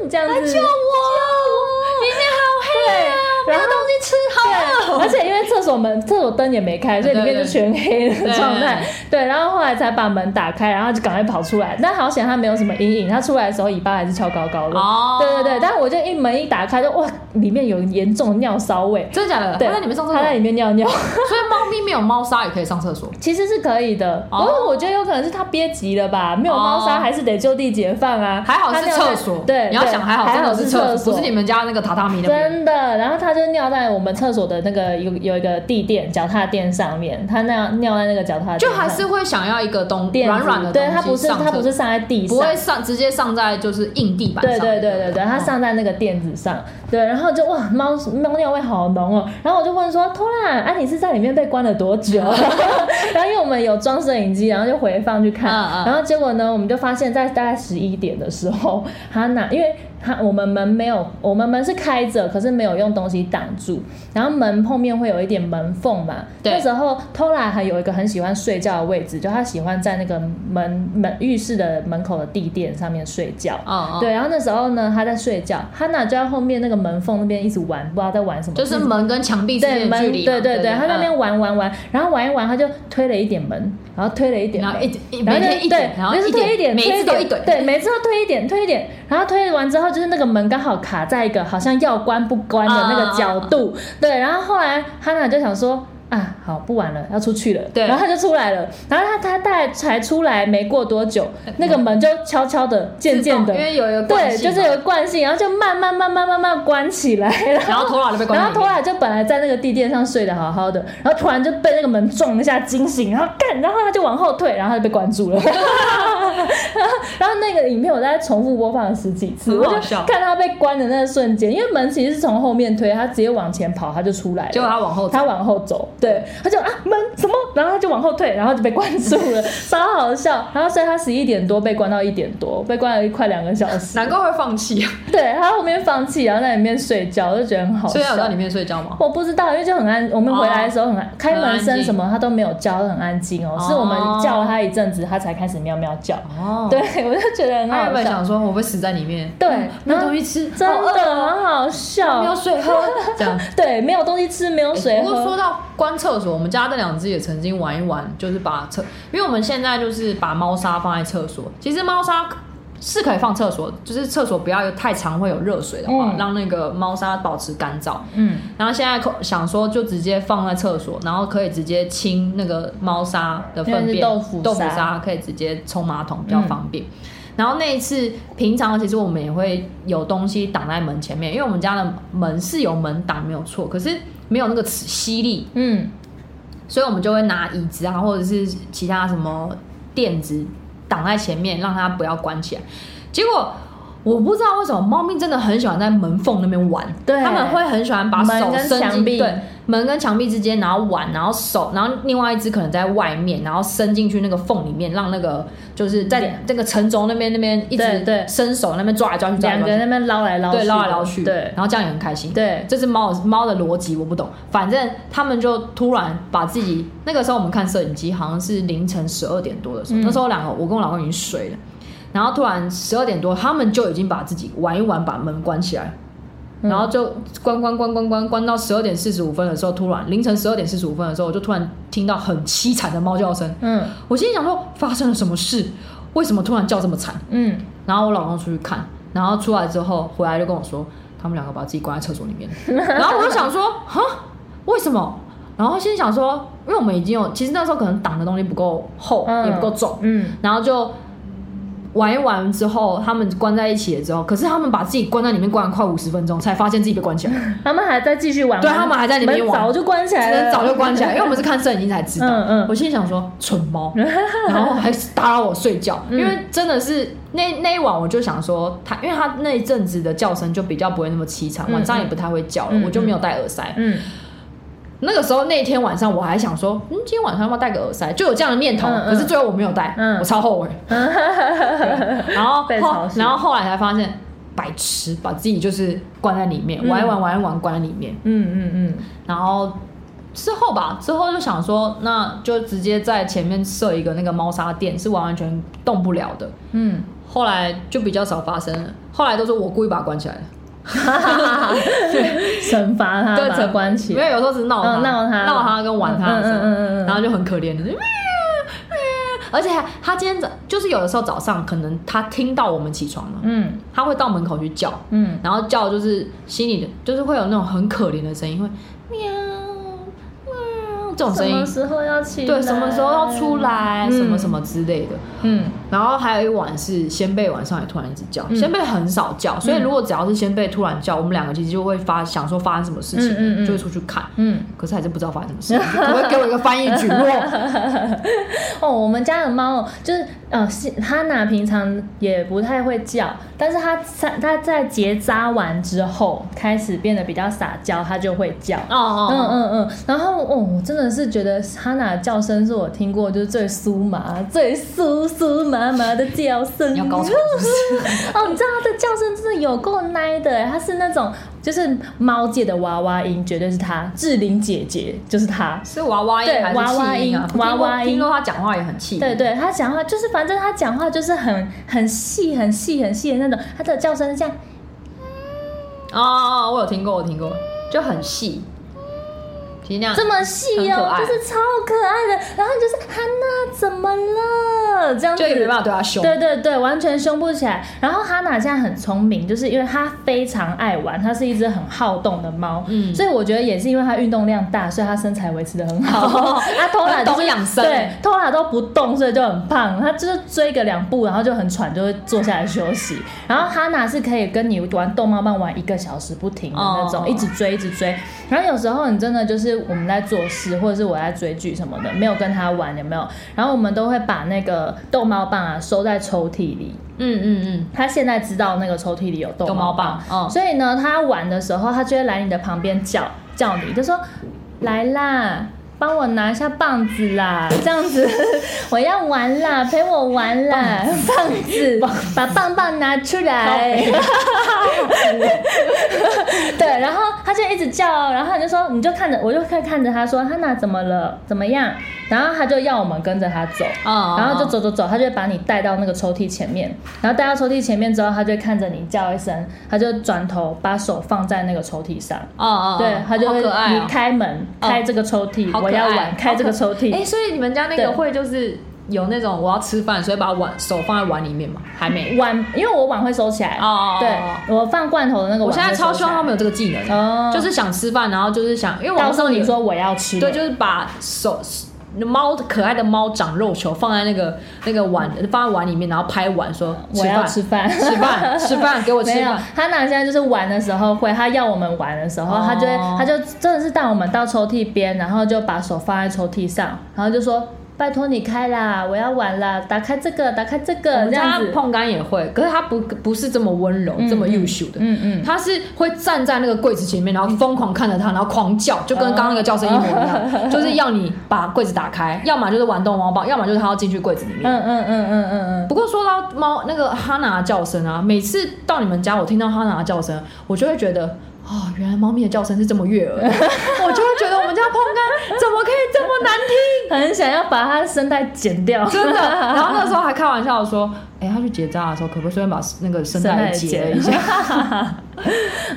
门，这样子，来救我，救我，里面好黑啊。然后东西吃好了，而且因为厕所门、厕所灯也没开，所以里面就全黑的状态。对，然后后来才把门打开，然后就赶快跑出来。但好险他没有什么阴影，他出来的时候尾巴还是翘高高的。哦，对对对。但是我就一门一打开，就哇，里面有严重的尿骚味。真的假的？对，他在里面上厕所。他在里面尿尿。所以猫咪没有猫砂也可以上厕所？其实是可以的。不过我觉得有可能是他憋急了吧，没有猫砂还是得就地解放啊。还好是厕所。对，你要想还好，真的是厕所，不是你们家那个榻榻米。真的，然后他。就尿在我们厕所的那个有有一个地垫脚踏垫上面，他那样尿在那个脚踏垫，就还是会想要一个东软软的东西。对，他不是他不是上在地上，不会上直接上在就是硬地板上。对对对对对，他上在那个垫子上。对，然后就哇，猫猫尿味好浓哦。然后我就问说，偷懒，啊，你是在里面被关了多久？然后因为我们有装摄影机，然后就回放去看。然后结果呢，我们就发现，在大概十一点的时候，他那因为。它我们门没有，我们门是开着，可是没有用东西挡住。然后门后面会有一点门缝嘛。对。那时候偷懒还有一个很喜欢睡觉的位置，就他喜欢在那个门门浴室的门口的地垫上面睡觉。哦，哦。对，然后那时候呢，他在睡觉，哈娜就在后面那个门缝那边一直玩，不知道在玩什么。就是门跟墙壁之间的距离。对对对，他那边玩玩玩，然后玩一玩，他就推了一点门，然后推了一点，然后一一每天一点，然后一推一点，每次都一点，对，每次都推一点，推一点，然后推完之后。就是那个门刚好卡在一个好像要关不关的那个角度，对。然后后来哈娜就想说啊，好不玩了，要出去了。对，然后他就出来了，然后他他大概才出来没过多久，那个门就悄悄的、渐渐的，因为有一个对，就是有个惯性，然后就慢慢慢慢慢慢关起来，然后托拉就被关，然后托拉就本来在那个地垫上睡得好好的，然后突然就被那个门撞一下惊醒，然后干，然后他就往后退，然后他就被关住了。然后，然后那个影片我在重复播放了十几次，我就看他被关的那个瞬间，因为门其实是从后面推，他直接往前跑，他就出来了。结果他往后，他往后走，对，他就啊门什么，然后他就往后退，然后就被关住了，超好笑。然后所以他十一点多被关到一点多，被关了一快两个小时。难怪会放弃啊？对，他后面放弃，然后在里面睡觉，我就觉得很好笑。所以他有在里面睡觉吗？我不知道，因为就很安。我们回来的时候很安，开门声什么他都没有叫，很安静哦。是我们叫了他一阵子，他才开始喵喵叫。哦，对。我就觉得很好笑。他想说我会死在里面？对，没有东西吃，真的很好笑。没有水喝，这样 对，没有东西吃，没有水喝。不过说到关厕所，我们家这两只也曾经玩一玩，就是把厕，因为我们现在就是把猫砂放在厕所。其实猫砂是可以放厕所，就是厕所不要有太常会有热水的话，嗯、让那个猫砂保持干燥。嗯，然后现在想说就直接放在厕所，然后可以直接清那个猫砂的粪便，豆腐豆腐砂可以直接冲马桶，比较方便。嗯、然后那一次平常其实我们也会有东西挡在门前面，因为我们家的门是有门挡没有错，可是没有那个吸力。嗯，所以我们就会拿椅子啊，或者是其他什么垫子。挡在前面，让它不要关起来。结果我不知道为什么猫咪真的很喜欢在门缝那边玩，对，他们会很喜欢把手伸进对门跟墙壁之间，然后碗，然后手，然后另外一只可能在外面，然后伸进去那个缝里面，让那个就是在这个承轴那边那边一直对伸手那边抓来抓去，两个人那边捞来捞去，对，捞来捞去，对，然后这样也很开心。对，这是猫猫的逻辑我不懂，反正他们就突然把自己那个时候我们看摄影机好像是凌晨十二点多的时候，嗯、那时候两个我跟我老公已经睡了。然后突然十二点多，他们就已经把自己玩一玩，把门关起来，嗯、然后就关关关关关关到十二点四十五分的时候，突然凌晨十二点四十五分的时候，我就突然听到很凄惨的猫叫声。嗯，我心里想说发生了什么事？为什么突然叫这么惨？嗯，然后我老公出去看，然后出来之后回来就跟我说，他们两个把自己关在厕所里面。然后我就想说，哈，为什么？然后心里想说，因为我们已经有，其实那时候可能挡的东西不够厚，嗯、也不够重，嗯，然后就。玩一玩之后，他们关在一起了之后，可是他们把自己关在里面关了快五十分钟，才发现自己被关起来。他们还在继续玩，对，他们还在里面玩，早就关起来了，早就关起来，因为我们是看摄影机才知道。嗯嗯，我心里想说蠢猫，然后还打扰我睡觉，因为真的是那那一晚我就想说他，因为他那一阵子的叫声就比较不会那么凄惨，晚上也不太会叫了，我就没有戴耳塞。嗯。那个时候那天晚上我还想说，嗯，今天晚上要不要戴个耳塞？就有这样的念头，嗯嗯、可是最后我没有戴，嗯、我超后悔。然后后，然后后来才发现，白痴，把自己就是关在里面，嗯、玩一玩，玩一玩，关在里面。嗯嗯嗯。然后之后吧，之后就想说，那就直接在前面设一个那个猫砂垫，是完完全动不了的。嗯。后来就比较少发生了，后来都是我故意把它关起来的。哈哈哈！惩罚他，关起来。因为有时候是闹他，闹他，闹他跟玩他的时候，然后就很可怜的，而且他今天早就是有的时候早上可能他听到我们起床了，嗯，他会到门口去叫，嗯，然后叫就是心里的，就是会有那种很可怜的声音，会喵。这种声音，什么时候要起来？对，什么时候要出来？什么什么之类的。嗯，然后还有一晚是先辈晚上也突然一直叫，先辈很少叫，所以如果只要是先辈突然叫，我们两个其实就会发想说发生什么事情，就会出去看。嗯，可是还是不知道发生什么事，可不可以给我一个翻译举落？哦，我们家的猫就是呃，哈娜平常也不太会叫，但是它在它在结扎完之后开始变得比较撒娇，它就会叫。哦哦，嗯嗯嗯，然后哦，真的。真的是觉得哈娜的叫声是我听过就是最酥麻、最酥酥麻麻的叫声。要高潮哦，你知道它的叫声真的有够奶的，它是那种就是猫界的娃娃音，绝对是它。志玲姐姐就是它，是娃娃音还是娃娃音？娃娃音。听说他讲话也很气。对对，他讲话就是反正他讲话就是很很细、很细、很细的那种。他的叫声是这样。哦，我有听过，我听过，就很细。这么细哦，就是超可爱的。然后就是哈娜怎么了？这样子就没办法对他凶。对对对，完全凶不起来。然后哈娜现在很聪明，就是因为她非常爱玩，她是一只很好动的猫，嗯，所以我觉得也是因为她运动量大，所以她身材维持的很好。她偷懒都养生，对，偷懒都不动，所以就很胖。她就是追个两步，然后就很喘，就会坐下来休息。然后哈娜是可以跟你玩逗猫棒玩一个小时不停的那种，一直追一直追。然后有时候你真的就是我们在做事，或者是我在追剧什么的，没有跟他玩，有没有？然后我们都会把那个逗猫棒啊收在抽屉里。嗯嗯嗯。他现在知道那个抽屉里有逗猫棒，哦，所以呢，他玩的时候，他就会来你的旁边叫叫你，就说来啦。帮我拿一下棒子啦，这样子 我要玩啦，陪我玩啦，棒子，把棒棒拿出来。对，然后他就一直叫，然后你就说，你就看着，我就看看着他说，他娜怎么了？怎么样？然后他就要我们跟着他走，然后就走走走，他就把你带到那个抽屉前面，然后带到抽屉前面之后，他就看着你叫一声，他就转头把手放在那个抽屉上，哦哦，对，他就会你开门开这个抽屉，我要碗开这个抽屉，哎，所以你们家那个会就是有那种我要吃饭，所以把碗手放在碗里面嘛？还没。碗，因为我碗会收起来，哦，对，我放罐头的那个，我现在超希望他们有这个技能，哦，就是想吃饭，然后就是想，因为到时候你说我要吃，对，就是把手。猫可爱的猫长肉球放在那个那个碗，放在碗里面，然后拍碗说：“我要吃饭，吃饭，吃饭，给我吃饭。”他那现在就是玩的时候会，他要我们玩的时候，他就会，他就真的是带我们到抽屉边，然后就把手放在抽屉上，然后就说。拜托你开啦，我要玩啦！打开这个，打开这个，这样子。碰杆也会，可是他不不是这么温柔，嗯、这么优秀的。嗯嗯，他是会站在那个柜子前面，然后疯狂看着他，然后狂叫，就跟刚刚那个叫声一模一样，哦、就是要你把柜子打开，要么就是玩逗猫棒，要么就是他要进去柜子里面。嗯嗯嗯嗯嗯嗯。不过说到猫那个哈娜的叫声啊，每次到你们家，我听到哈娜的叫声，我就会觉得。哦，原来猫咪的叫声是这么悦耳，我就会觉得我们家碰干怎么可以这么难听，很想要把它的声带剪掉，真的。然后那时候还开玩笑说。哎，他去结扎的时候，可不可以顺便把那个声带结了一下？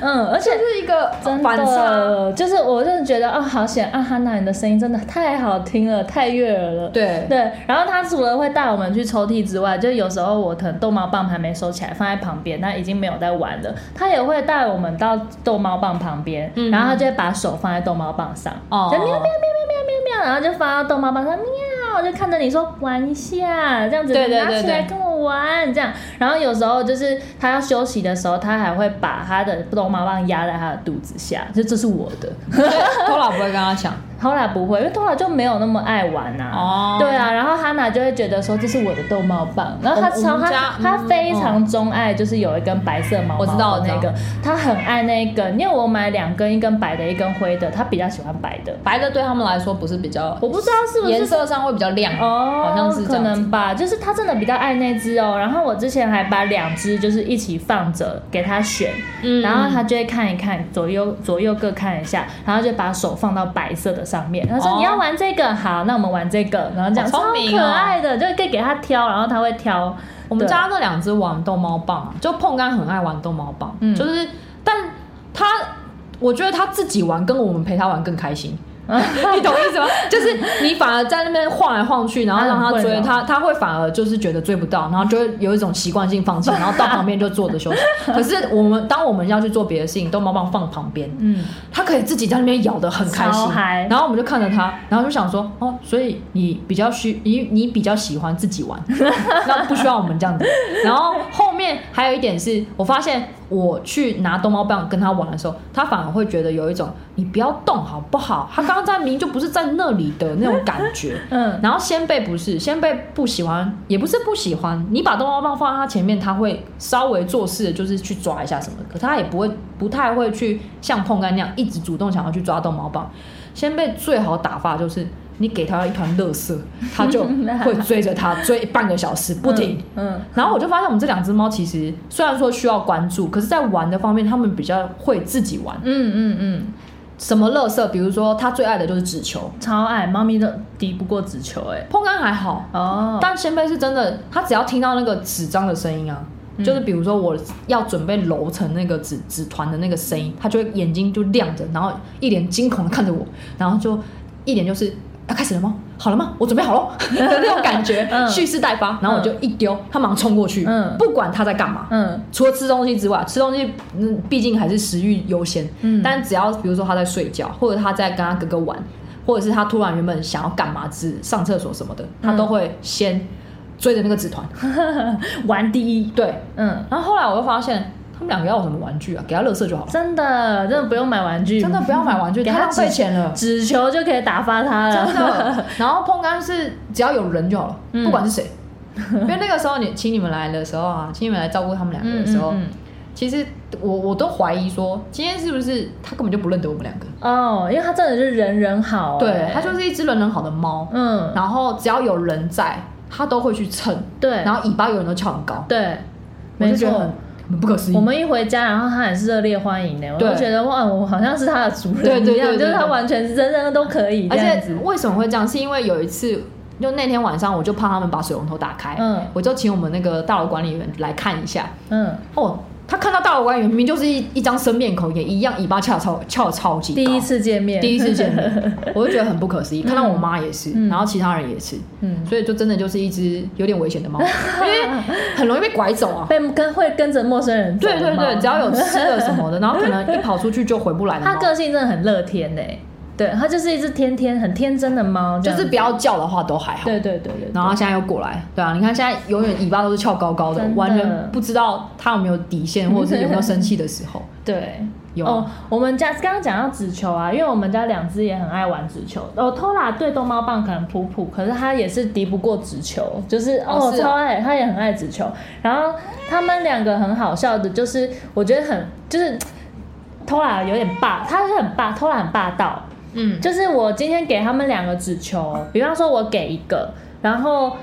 嗯，而且是一个真的，就是我真的觉得啊，好险啊，哈娜你的声音真的太好听了，太悦耳了。对对，然后他除了会带我们去抽屉之外，就有时候我可能逗猫棒还没收起来，放在旁边，那已经没有在玩了，他也会带我们到逗猫棒旁边，嗯、然后他就会把手放在逗猫棒上，哦，就喵喵喵喵喵喵喵，然后就放到逗猫棒上，喵，就看着你说玩一下，这样子，对对对对，跟我。玩这样，然后有时候就是他要休息的时候，他还会把他的逗猫棒压在他的肚子下，就这是我的。偷老不会跟他抢。偷懒不会，因为偷懒就没有那么爱玩呐、啊。哦。对啊，然后哈娜就会觉得说，这是我的逗猫棒，然后他超他他非常钟爱，就是有一根白色毛毛的那个，他很爱那一根，因为我买两根，一根白的，一根灰的，他比较喜欢白的。白的对他们来说不是比较，我不知道是不是颜色上会比较亮哦，好像是这样。可能吧，就是他真的比较爱那只哦。然后我之前还把两只就是一起放着给他选，嗯，然后他就会看一看左右左右各看一下，然后就把手放到白色的上面，他说你要玩这个，好，那我们玩这个，然后这样超可爱的，就可以给他挑，然后他会挑。我们家那两只玩逗猫棒，就碰干很爱玩逗猫棒，嗯，就是，但他我觉得他自己玩跟我们陪他玩更开心。你懂意思吗？就是你反而在那边晃来晃去，然后让他追他，他会反而就是觉得追不到，然后就会有一种习惯性放弃，然后到旁边就坐着休息。可是我们当我们要去做别的事情，逗猫棒放旁边，嗯，他可以自己在那边咬的很开心，然后我们就看着他，然后就想说，哦，所以你比较需你你比较喜欢自己玩，那不需要我们这样子。然后后面还有一点是我发现。我去拿逗猫棒跟他玩的时候，他反而会觉得有一种你不要动好不好？他刚刚在明就不是在那里的那种感觉。嗯，然后先贝不是先贝不喜欢，也不是不喜欢。你把逗猫棒放在他前面，他会稍微做事，就是去抓一下什么，可他也不会不太会去像碰干那样一直主动想要去抓逗猫棒。先贝最好打发就是。你给他一团垃圾，他就会追着他追半个小时不停。嗯，然后我就发现我们这两只猫其实虽然说需要关注，可是在玩的方面，他们比较会自己玩。嗯嗯嗯。什么乐色？比如说，他最爱的就是纸球，超爱。猫咪都敌不过纸球，哎，碰干还好哦，但仙贝是真的，他只要听到那个纸张的声音啊，嗯、就是比如说我要准备揉成那个纸纸团的那个声音，他就会眼睛就亮着，然后一脸惊恐的看着我，然后就一脸就是。要、啊、开始了吗？好了吗？我准备好了。的 那种感觉，蓄势待发。然后我就一丢，他马上冲过去，嗯，不管他在干嘛，嗯，除了吃东西之外，吃东西，嗯，毕竟还是食欲优先，嗯，但只要比如说他在睡觉，或者他在跟他哥哥玩，或者是他突然原本想要干嘛，只上厕所什么的，他都会先追着那个纸团。玩第一，对，嗯，然后后来我就发现。他们两个要什么玩具啊？给他乐色就好了。真的，真的不用买玩具，真的不要买玩具，太浪费钱了。纸球就可以打发他了。真的。然后碰杆是只要有人就好了，不管是谁。因为那个时候你请你们来的时候啊，请你们来照顾他们两个的时候，其实我我都怀疑说，今天是不是他根本就不认得我们两个？哦，因为他真的是人人好。对，他就是一只人人好的猫。嗯。然后只要有人在，他都会去蹭。对。然后尾巴永远都翘很高。对。没错。不可思议！我们一回家，然后他也是热烈欢迎的，我就觉得哇，我好像是他的主人一样，就是他完全是人人都可以。而且为什么会这样？是因为有一次，就那天晚上，我就怕他们把水龙头打开，嗯，我就请我们那个大楼管理员来看一下，嗯，哦。他看到大楼管理员明明就是一一张生面孔，也一样尾巴翘超翘超级高。第一次见面，第一次见面，我就觉得很不可思议。看到我妈也是，然后其他人也是，嗯，所以就真的就是一只有点危险的猫，因为很容易被拐走啊，被跟会跟着陌生人。对对对，只要有吃的什么的，然后可能一跑出去就回不来了。它个性真的很乐天呢。对，它就是一只天天很天真的猫，就是不要叫的话都还好。对对对对。然后现在又过来，对啊，你看现在永远尾巴都是翘高高的，完全不知道它有没有底线，或者是有没有生气的时候。对，有。哦，我们家刚刚讲到纸球啊，因为我们家两只也很爱玩纸球。哦，Tola 对逗猫棒可能普普，可是它也是敌不过纸球，就是哦超爱，它也很爱纸球。然后他们两个很好笑的，就是我觉得很就是 Tola 有点霸，它是很霸，Tola 很霸道。嗯，就是我今天给他们两个纸球，比方说我给一个，然后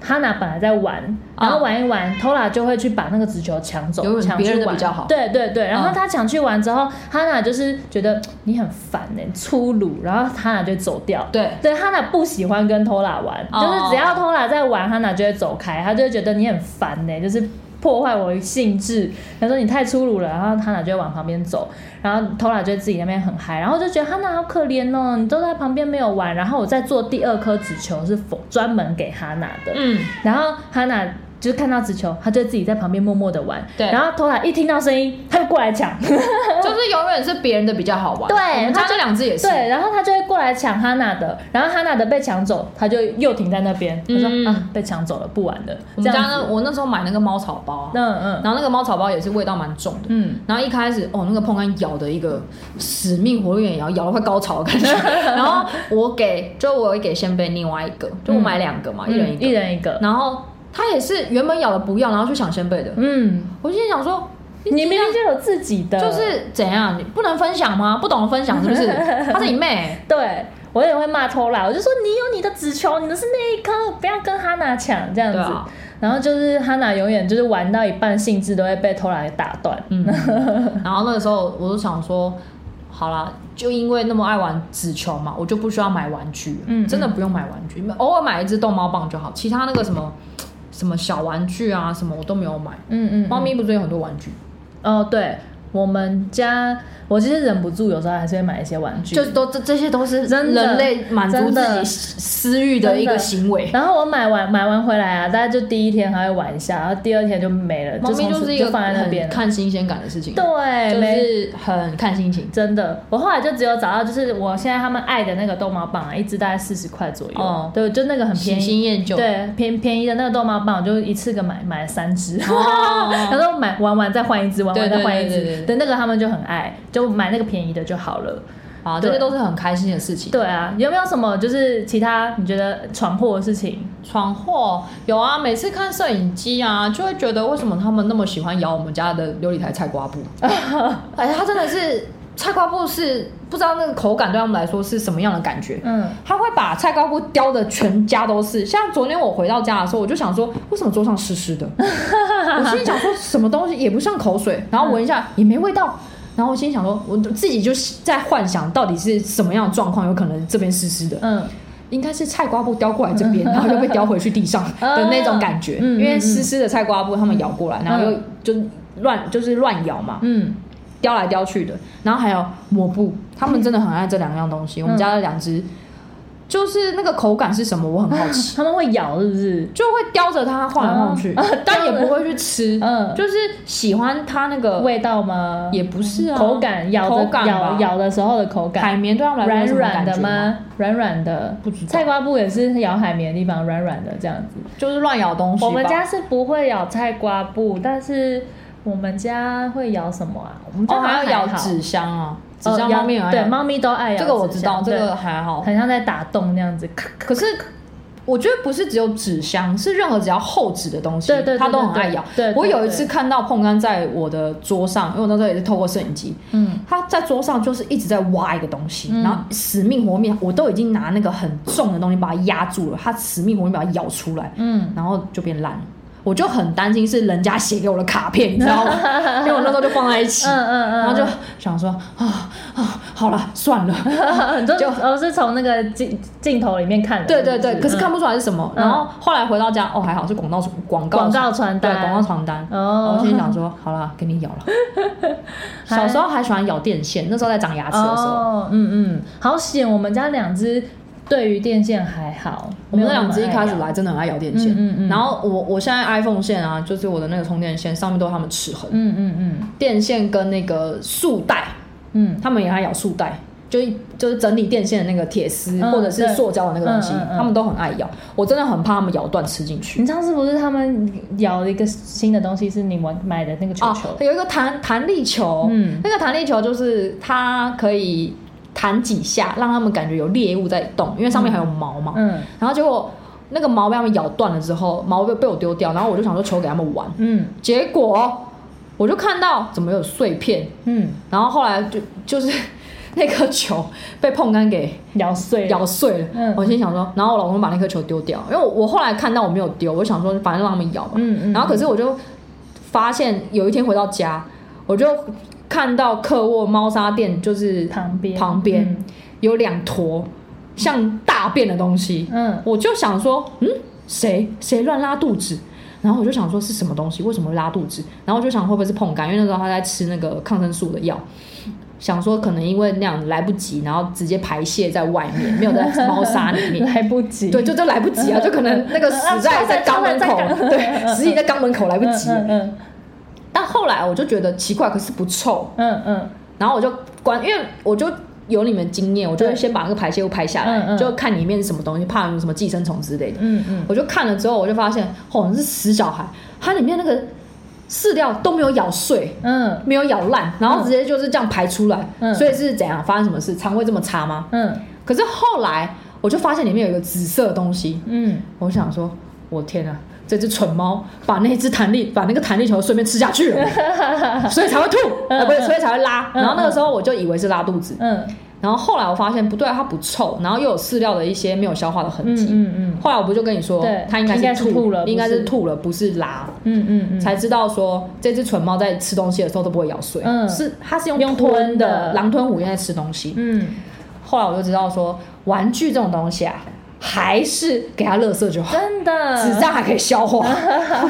哈娜本来在玩，然后玩一玩，托拉就会去把那个纸球抢走，抢去玩。对对对，然后他抢去玩之后，哈娜就是觉得你很烦呢，粗鲁，然后哈娜就走掉。对对，哈娜不喜欢跟托拉玩，就是只要托拉在玩，哈娜就会走开，他就会觉得你很烦呢，就是。破坏我的兴致，他说你太粗鲁了，然后他俩就会往旁边走，然后偷懒就会自己那边很嗨，然后就觉得哈娜好可怜哦，你都在旁边没有玩，然后我再做第二颗纸球是否专门给哈娜的，嗯，然后哈娜。就是看到直球，他就自己在旁边默默的玩。对，然后偷懒一听到声音，他就过来抢。就是永远是别人的比较好玩。对，我们家这两只也是。对，然后他就会过来抢哈娜的，然后哈娜的被抢走，他就又停在那边。他说啊，被抢走了，不玩了。我们家呢，我那时候买那个猫草包，嗯嗯，然后那个猫草包也是味道蛮重的，嗯，然后一开始哦，那个碰杆咬的一个死命活跃咬，咬的快高潮的感觉。然后我给，就我会给仙贝另外一个，就我买两个嘛，一人一个，一人一个，然后。他也是原本咬了不要，然后去抢先辈的。嗯，我心里想说，你明明就有自己的，就是怎样，你不能分享吗？不懂得分享是不是？他是你妹。对，我也会骂偷懒，我就说你有你的纸球，你的是那一颗，不要跟哈娜抢这样子。啊、然后就是哈娜永远就是玩到一半，兴致都会被偷懒给打断。嗯，然后那个时候我就想说，好啦，就因为那么爱玩纸球嘛，我就不需要买玩具。嗯，真的不用买玩具，偶尔买一只逗猫棒就好。其他那个什么。什么小玩具啊，什么我都没有买。嗯嗯，猫咪不是有很多玩具？哦，对，我们家。我其实忍不住，有时候还是会买一些玩具，就都这这些都是人类满足自己私欲的一个行为。然后我买完买完回来啊，大家就第一天还会玩一下，然后第二天就没了。猫咪就是一个放在那边看新鲜感的事情，对，就是很看心情。真的，我后来就只有找到，就是我现在他们爱的那个逗猫棒啊，一只大概四十块左右。哦，对，就那个很便宜，喜新厌旧，对，便便宜的那个逗猫棒，我就一次个买买了三只。哦，然后买玩完再换一只，玩完再换一支。对，那个他们就很爱，就买那个便宜的就好了，啊，这些都是很开心的事情。对啊，有没有什么就是其他你觉得闯祸的事情？闯祸有啊，每次看摄影机啊，就会觉得为什么他们那么喜欢咬我们家的琉璃台菜瓜布？哎，他真的是菜瓜布是不知道那个口感对他们来说是什么样的感觉。嗯，他会把菜瓜布叼的全家都是。像昨天我回到家的时候，我就想说，为什么桌上湿湿的？我心里想说，什么东西也不像口水，然后闻一下也没味道。然后我心想说，我自己就在幻想到底是什么样的状况，有可能这边湿湿的，嗯，应该是菜瓜布叼过来这边，然后又被叼回去地上的那种感觉，因为湿湿的菜瓜布他们咬过来，然后又就乱就是乱咬嘛，嗯，叼来叼去的，然后还有抹布，他们真的很爱这两样东西，我们家的两只。就是那个口感是什么，我很好奇。他们会咬是不是？就会叼着它晃来晃去，但也不会去吃。嗯，就是喜欢它那个味道吗？也不是啊，口感咬的咬咬的时候的口感。海绵对他们来说软软的吗？软软的。不知道。菜瓜布也是咬海绵的地方，软软的这样子，就是乱咬东西。我们家是不会咬菜瓜布，但是我们家会咬什么啊？我们家还要咬纸箱啊。纸箱猫咪对，猫咪都爱咬。这个我知道，这个还好，很像在打洞那样子。可是我觉得不是只有纸箱，是任何只要厚纸的东西，对对，它都很爱咬。对，我有一次看到碰干在我的桌上，因为我那时候也是透过摄影机，嗯，它在桌上就是一直在挖一个东西，然后死命活命，我都已经拿那个很重的东西把它压住了，它死命活命把它咬出来，嗯，然后就变烂了。我就很担心是人家写给我的卡片，你知道吗？因为我那时候就放在一起，嗯嗯嗯，然后就想说啊啊，好了，算了，就我是从那个镜镜头里面看的，对对对，可是看不出来是什么。然后后来回到家，哦，还好是广告广告广告传单，对，广告传单。哦，我心里想说，好了，给你咬了。小时候还喜欢咬电线，那时候在长牙齿的时候，嗯嗯，好险，我们家两只。对于电线还好，我们那两只一开始来真的很爱咬电线。嗯嗯嗯。然后我我现在 iPhone 线啊，就是我的那个充电线上面都有它们齿痕。嗯嗯嗯。电线跟那个束带，嗯，他们也爱咬束带，就就是整理电线的那个铁丝或者是塑胶的那个东西，他们都很爱咬。我真的很怕他们咬断吃进去。你上次不是他们咬了一个新的东西，是你们买的那个球球？有一个弹弹力球，嗯，那个弹力球就是它可以。弹几下，让他们感觉有猎物在动，因为上面还有毛嘛。嗯。然后结果那个毛被他们咬断了之后，毛被被我丢掉，然后我就想说球给他们玩。嗯。结果我就看到怎么有碎片。嗯。然后后来就就是那颗球被碰杆给咬碎，咬碎了。嗯。我心想说，然后我老公把那颗球丢掉，因为我我后来看到我没有丢，我想说反正让他们咬嘛。嗯嗯。然后可是我就发现有一天回到家，我就。看到客卧猫砂垫就是旁边旁边有两坨像大便的东西，嗯，我就想说，嗯，谁谁乱拉肚子？然后我就想说是什么东西？为什么会拉肚子？然后我就想会不会是碰干？因为那时候他在吃那个抗生素的药，想说可能因为那样来不及，然后直接排泄在外面，没有在猫砂里面，来不及，对，就就来不及啊，就可能那个死在 在肛门口，对，死在肛门口来不及。但后来我就觉得奇怪，可是不臭，嗯嗯，然后我就关，因为我就有你们经验，我就先把那个排泄物拍下来，就看里面是什么东西，怕有什么寄生虫之类的，嗯嗯，我就看了之后，我就发现，哦，是死小孩，它里面那个饲料都没有咬碎，嗯，没有咬烂，然后直接就是这样排出来，嗯，所以是怎样？发生什么事？肠胃这么差吗？嗯，可是后来我就发现里面有一个紫色的东西，嗯，我想说，我天啊！这只蠢猫把那只弹力把那个弹力球顺便吃下去了，所以才会吐，啊不是，所以才会拉。然后那个时候我就以为是拉肚子，嗯。然后后来我发现不对，它不臭，然后又有饲料的一些没有消化的痕迹，嗯嗯。后来我不就跟你说，它应该是吐了，应该是吐了，不是拉，嗯嗯嗯。才知道说这只蠢猫在吃东西的时候都不会咬碎，嗯，是它是用吞的，狼吞虎咽在吃东西，嗯。后来我就知道说玩具这种东西啊。还是给它垃圾就好，真的，纸张还可以消化，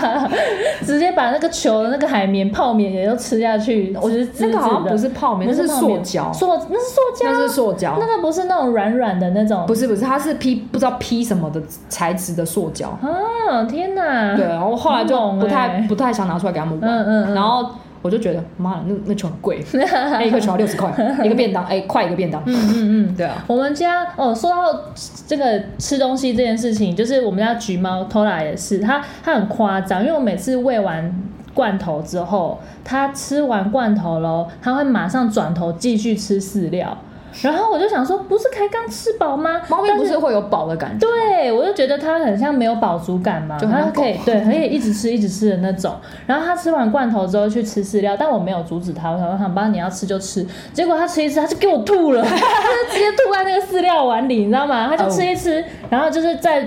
直接把那个球的那个海绵泡棉也都吃下去。我觉得那个好像不是泡棉，那是塑胶，塑那是塑胶，那是塑胶，那个不是那种软软的那种，不是不是，它是披不知道披什么的材质的塑胶。啊，天哪！对，然后后来就不太不太想拿出来给他们玩，嗯嗯，然后。我就觉得妈的，那那球很贵，一个球要六十块，一个便当，哎，快一个便当。嗯嗯嗯，对啊。我们家哦，说到这个吃东西这件事情，就是我们家橘猫 Tola 也是，它它很夸张，因为我每次喂完罐头之后，它吃完罐头喽，它会马上转头继续吃饲料。然后我就想说，不是才刚吃饱吗？猫咪不是会有饱的感觉？对，我就觉得它很像没有饱足感嘛，就它可以对，可以一直吃一直吃的那种。然后它吃完罐头之后去吃饲料，但我没有阻止它，我想说好吧，你要吃就吃。结果它吃一吃，它就给我吐了，它就直接吐在那个饲料碗里，你知道吗？它就吃一吃，然后就是再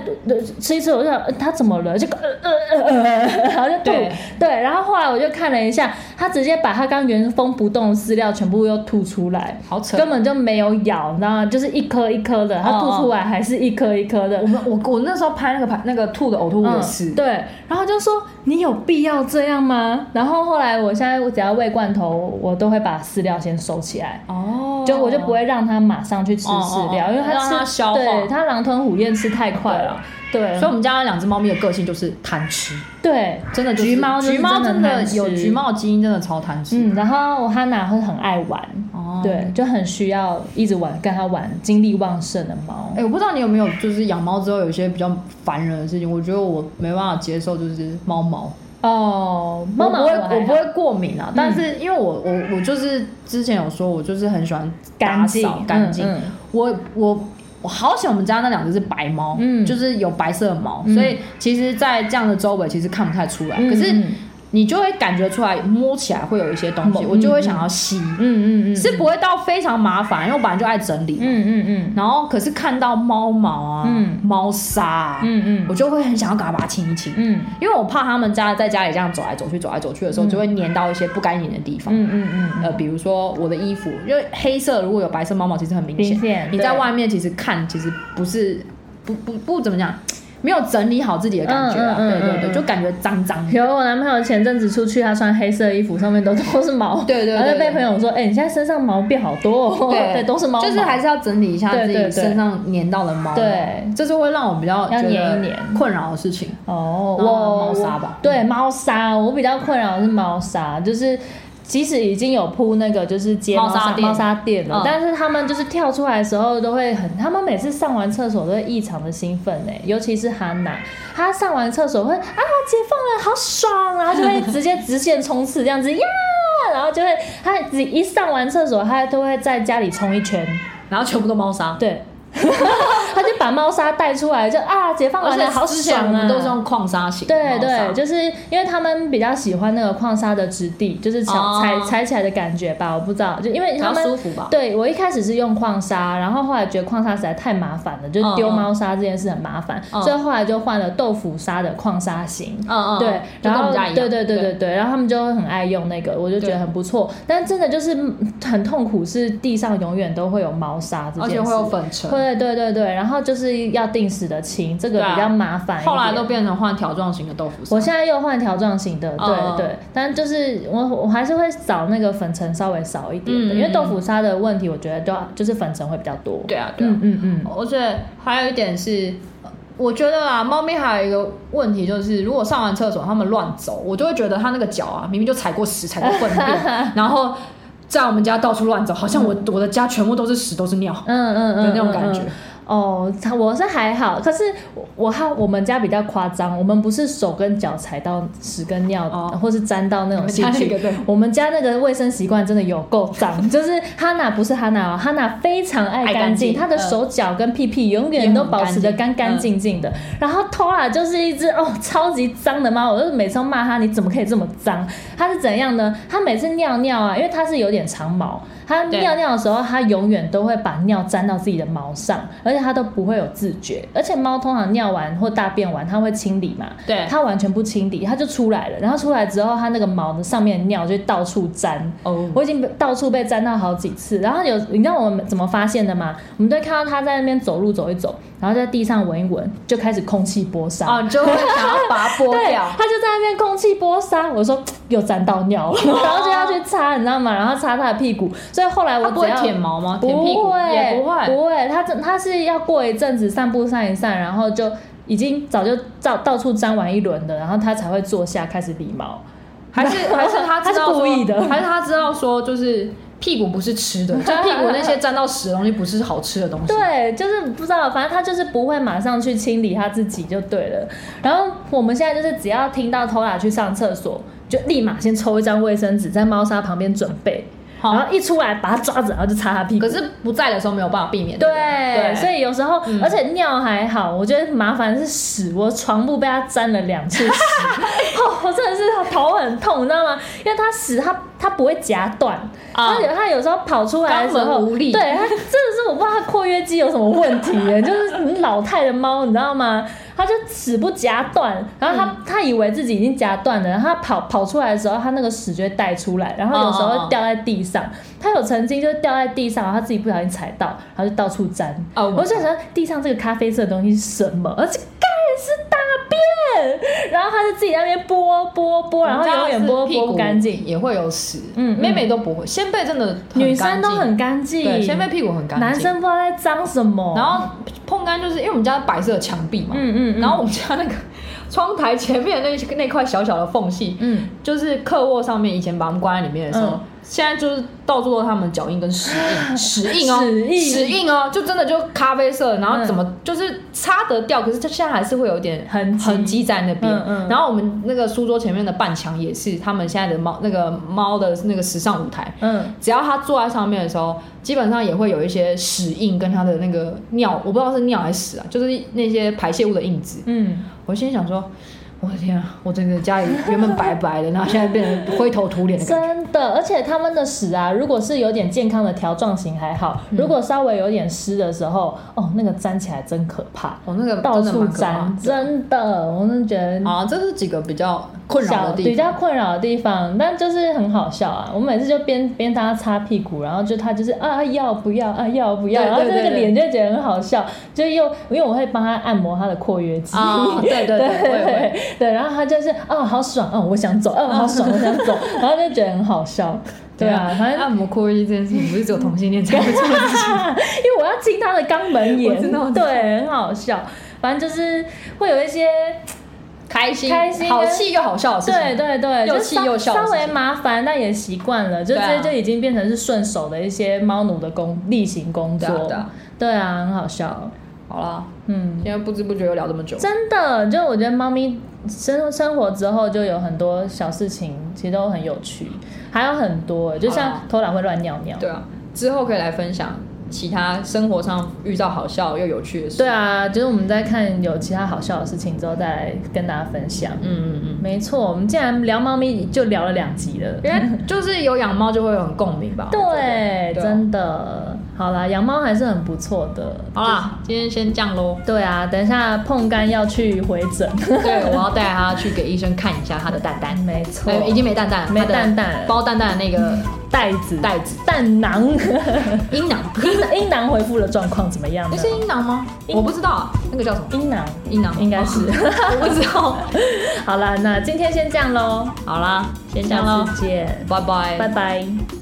吃一吃，我就想它怎么了？就呃呃呃呃，然后就吐。对，然后后来我就看了一下。它直接把它刚原封不动的饲料全部又吐出来，好扯，根本就没有咬，你知道吗？就是一颗一颗的，它吐出来还是一颗一颗的。我们我我那时候拍那个拍那个吐的呕吐物也是、嗯，对，然后就说你有必要这样吗？然后后来我现在我只要喂罐头，我都会把饲料先收起来，哦，就我就不会让它马上去吃饲料，哦哦哦因为它吃它消化，对，它狼吞虎咽吃太快了。对，所以我们家那两只猫咪的个性就是贪吃。对，真的、就是、橘猫，橘猫真的有橘猫基因，真的超贪吃。嗯，然后我哈娜会很爱玩，哦，对，就很需要一直玩，跟它玩，精力旺盛的猫。哎、欸，我不知道你有没有，就是养猫之后有一些比较烦人的事情。我觉得我没办法接受，就是猫毛。哦，猫毛我，我不会，我不会过敏啊。嗯、但是因为我我我就是之前有说，我就是很喜欢打扫干净。我我。我好喜欢我们家那两只是白猫，嗯，就是有白色的毛，嗯，所以其实，在这样的周围其实看不太出来，嗯，可是。你就会感觉出来，摸起来会有一些东西，嗯、我就会想要吸。嗯嗯嗯，是不会到非常麻烦，因为我本来就爱整理。嗯嗯嗯。然后，可是看到猫毛啊、嗯、猫砂、啊，嗯嗯，我就会很想要赶快把它清一清。嗯，因为我怕他们家在家里这样走来走去、走来走去的时候，就会粘到一些不干净的地方。嗯嗯嗯。呃，比如说我的衣服，因为黑色如果有白色猫毛，其实很明显。你在外面其实看，其实不是不不不怎么讲。没有整理好自己的感觉啊，嗯嗯嗯、对对对，就感觉脏脏。有我男朋友前阵子出去，他穿黑色衣服，上面都都是毛，对对，对，然后 就被朋友说，哎、欸，你现在身上毛变好多，哦，对，对，都是毛，毛，就是还是要整理一下自己身上粘到的毛，对，这是会让我比较觉得困扰的事情。哦，我猫砂吧，对，猫砂，我比较困扰的是猫砂，就是。即使已经有铺那个就是接猫砂猫砂垫了，但是他们就是跳出来的时候都会很，他们每次上完厕所都会异常的兴奋呢，尤其是哈娜，他上完厕所会啊解放了，好爽，然后就会直接直线冲刺这样子呀，然后就会他一上完厕所，他都会在家里冲一圈，然后全部都猫砂，对。他就把猫砂带出来，就啊，解放完了，好爽啊！都是用矿砂型，对对，就是因为他们比较喜欢那个矿砂的质地，就是踩踩踩起来的感觉吧，我不知道，就因为他们舒服吧。对，我一开始是用矿砂，然后后来觉得矿砂实在太麻烦了，就丢猫砂这件事很麻烦，所以后来就换了豆腐砂的矿砂型。嗯嗯，对，然后对对对对对，然后他们就很爱用那个，我就觉得很不错。但真的就是很痛苦，是地上永远都会有猫砂这件事，而且会有粉尘。对对对对，然后就是要定时的清，这个比较麻烦，啊。后来都变成换条状型的豆腐砂。我现在又换条状型的，对、哦、对。但就是我我还是会找那个粉尘稍微少一点的，嗯、因为豆腐砂的问题，我觉得就就是粉尘会比较多。对啊，对啊，嗯嗯嗯。而且还有一点是，我觉得啊，猫咪还有一个问题就是，如果上完厕所它们乱走，我就会觉得它那个脚啊，明明就踩过屎、踩过粪便，然后。在我们家到处乱走，好像我、嗯、我的家全部都是屎，都是尿，嗯嗯嗯，的那种感觉。哦，我是还好，可是我哈我们家比较夸张，我们不是手跟脚踩到屎跟尿，哦、或是沾到那种细菌。我们家那个卫生习惯真的有够脏，就是哈娜不是哈娜哦，哈娜非常爱干净，她的手脚跟屁屁永远都保持的干干净净的。嗯、然后 Tora 就是一只哦超级脏的猫，我就每次都骂他，你怎么可以这么脏？他是怎样呢？他每次尿尿啊，因为他是有点长毛。他尿尿的时候，他永远都会把尿沾到自己的毛上，而且他都不会有自觉。而且猫通常尿完或大便完，它会清理嘛？对，它完全不清理，它就出来了。然后出来之后，它那个毛的上面的尿就到处粘。哦，我已经到处被粘到好几次。然后有，你知道我们怎么发现的吗？我们都会看到它在那边走路走一走，然后在地上闻一闻，就开始空气波沙。哦，就会想要把它拨掉。他就在那边空气波沙。我说又沾到尿了，哦、然后就要去擦，你知道吗？然后擦他的屁股。所以后来我不会舔毛吗？舔屁股不会，也不会，不会。它这它是要过一阵子散步散一散，然后就已经早就到到处沾完一轮的，然后他才会坐下开始理毛。还是还是他 他是故意的？还是他知道说就是屁股不是吃的，就屁股那些沾到屎的东西不是好吃的东西。对，就是不知道，反正他就是不会马上去清理他自己就对了。然后我们现在就是只要听到 Tora 去上厕所，就立马先抽一张卫生纸在猫砂旁边准备。然后一出来把它抓着，然后就擦他屁股。可是不在的时候没有办法避免。对，对，所以有时候，嗯、而且尿还好，我觉得麻烦是屎。我床布被它沾了两次屎，哦，我真的是头很痛，你知道吗？因为它屎，它它不会夹断，它有它有时候跑出来的时候，无力。对，它真的是我不知道它括约肌有什么问题，就是很老态的猫，你知道吗？他就死不夹断，然后他、嗯、他以为自己已经夹断了，然后他跑跑出来的时候，他那个屎就会带出来，然后有时候会掉在地上。他有曾经就掉在地上，然后他自己不小心踩到，然后就到处粘。哦，我就想说地上这个咖啡色的东西是什么？而且该是大便，然后他就自己在那边拨拨拨，然后永远拨拨不干净，也会有屎。嗯，妹妹都不会，先辈真的女生都很干净，对，先辈屁股很干净，男生不知道在脏什么。然后碰干就是因为我们家白色的墙壁嘛，嗯嗯，然后我们家那个。窗台前面那那块小小的缝隙，嗯，就是客卧上面以前把我们关在里面的时候，嗯、现在就是到处都是他们脚印跟屎印，屎印哦，屎印哦，就真的就咖啡色，然后怎么就是擦得掉，可是它现在还是会有点痕痕迹在那边。嗯嗯。然后我们那个书桌前面的半墙也是他们现在的猫那个猫的那个时尚舞台，嗯，只要它坐在上面的时候，基本上也会有一些屎印跟它的那个尿，我不知道是尿还是屎啊，就是那些排泄物的印子，嗯。我心想说，我的天啊，我整个家里原本白白的，然后现在变成灰头土脸的。真的，而且他们的屎啊，如果是有点健康的条状型还好，嗯、如果稍微有点湿的时候，哦，那个粘起来真可怕。哦，那个到处粘，真的，我真的觉得。啊，这是几个比较。困扰的地方，比较困扰的地方，但就是很好笑啊！我每次就边边帮他擦屁股，然后就他就是啊要不要啊要不要，然后这个脸就觉得很好笑，就又因为我会帮他按摩他的括约肌，哦、对对对对对，然后他就是哦好爽哦，我想走，哦好爽，我想走，然后就觉得很好笑。对啊，反正按摩括约肌这件事情不是只有同性恋才会做的事情，因为我要亲他的肛门眼，对，很好笑。反正就是会有一些。开心，开心，好气又好笑的事情，对对对，又气又笑，稍微麻烦，但也习惯了，就这些就已经变成是顺手的一些猫奴的工例行工作，对啊，很好笑。好了，嗯，现在不知不觉又聊这么久，真的，就我觉得猫咪生生活之后就有很多小事情，其实都很有趣，还有很多，就像偷懒会乱尿尿，对啊，之后可以来分享。其他生活上遇到好笑又有趣的事，对啊，就是我们在看有其他好笑的事情之后，再来跟大家分享。嗯嗯嗯，没错，我们既然聊猫咪，就聊了两集了，因为就是有养猫就会有很共鸣吧？对，真的。好啦，养猫还是很不错的。好啦，今天先这样喽。对啊，等一下碰干要去回诊，对，我要带他去给医生看一下他的蛋蛋。没错，已经没蛋蛋了，没蛋蛋，包蛋蛋的那个。袋子，袋子，蛋囊，阴囊，阴阴囊恢复的状况怎么样？那是阴囊吗？我不知道，那个叫什么？阴囊，阴囊应该是，我不知道。好了，那今天先这样喽。好啦，先这样喽，见，拜拜，拜拜。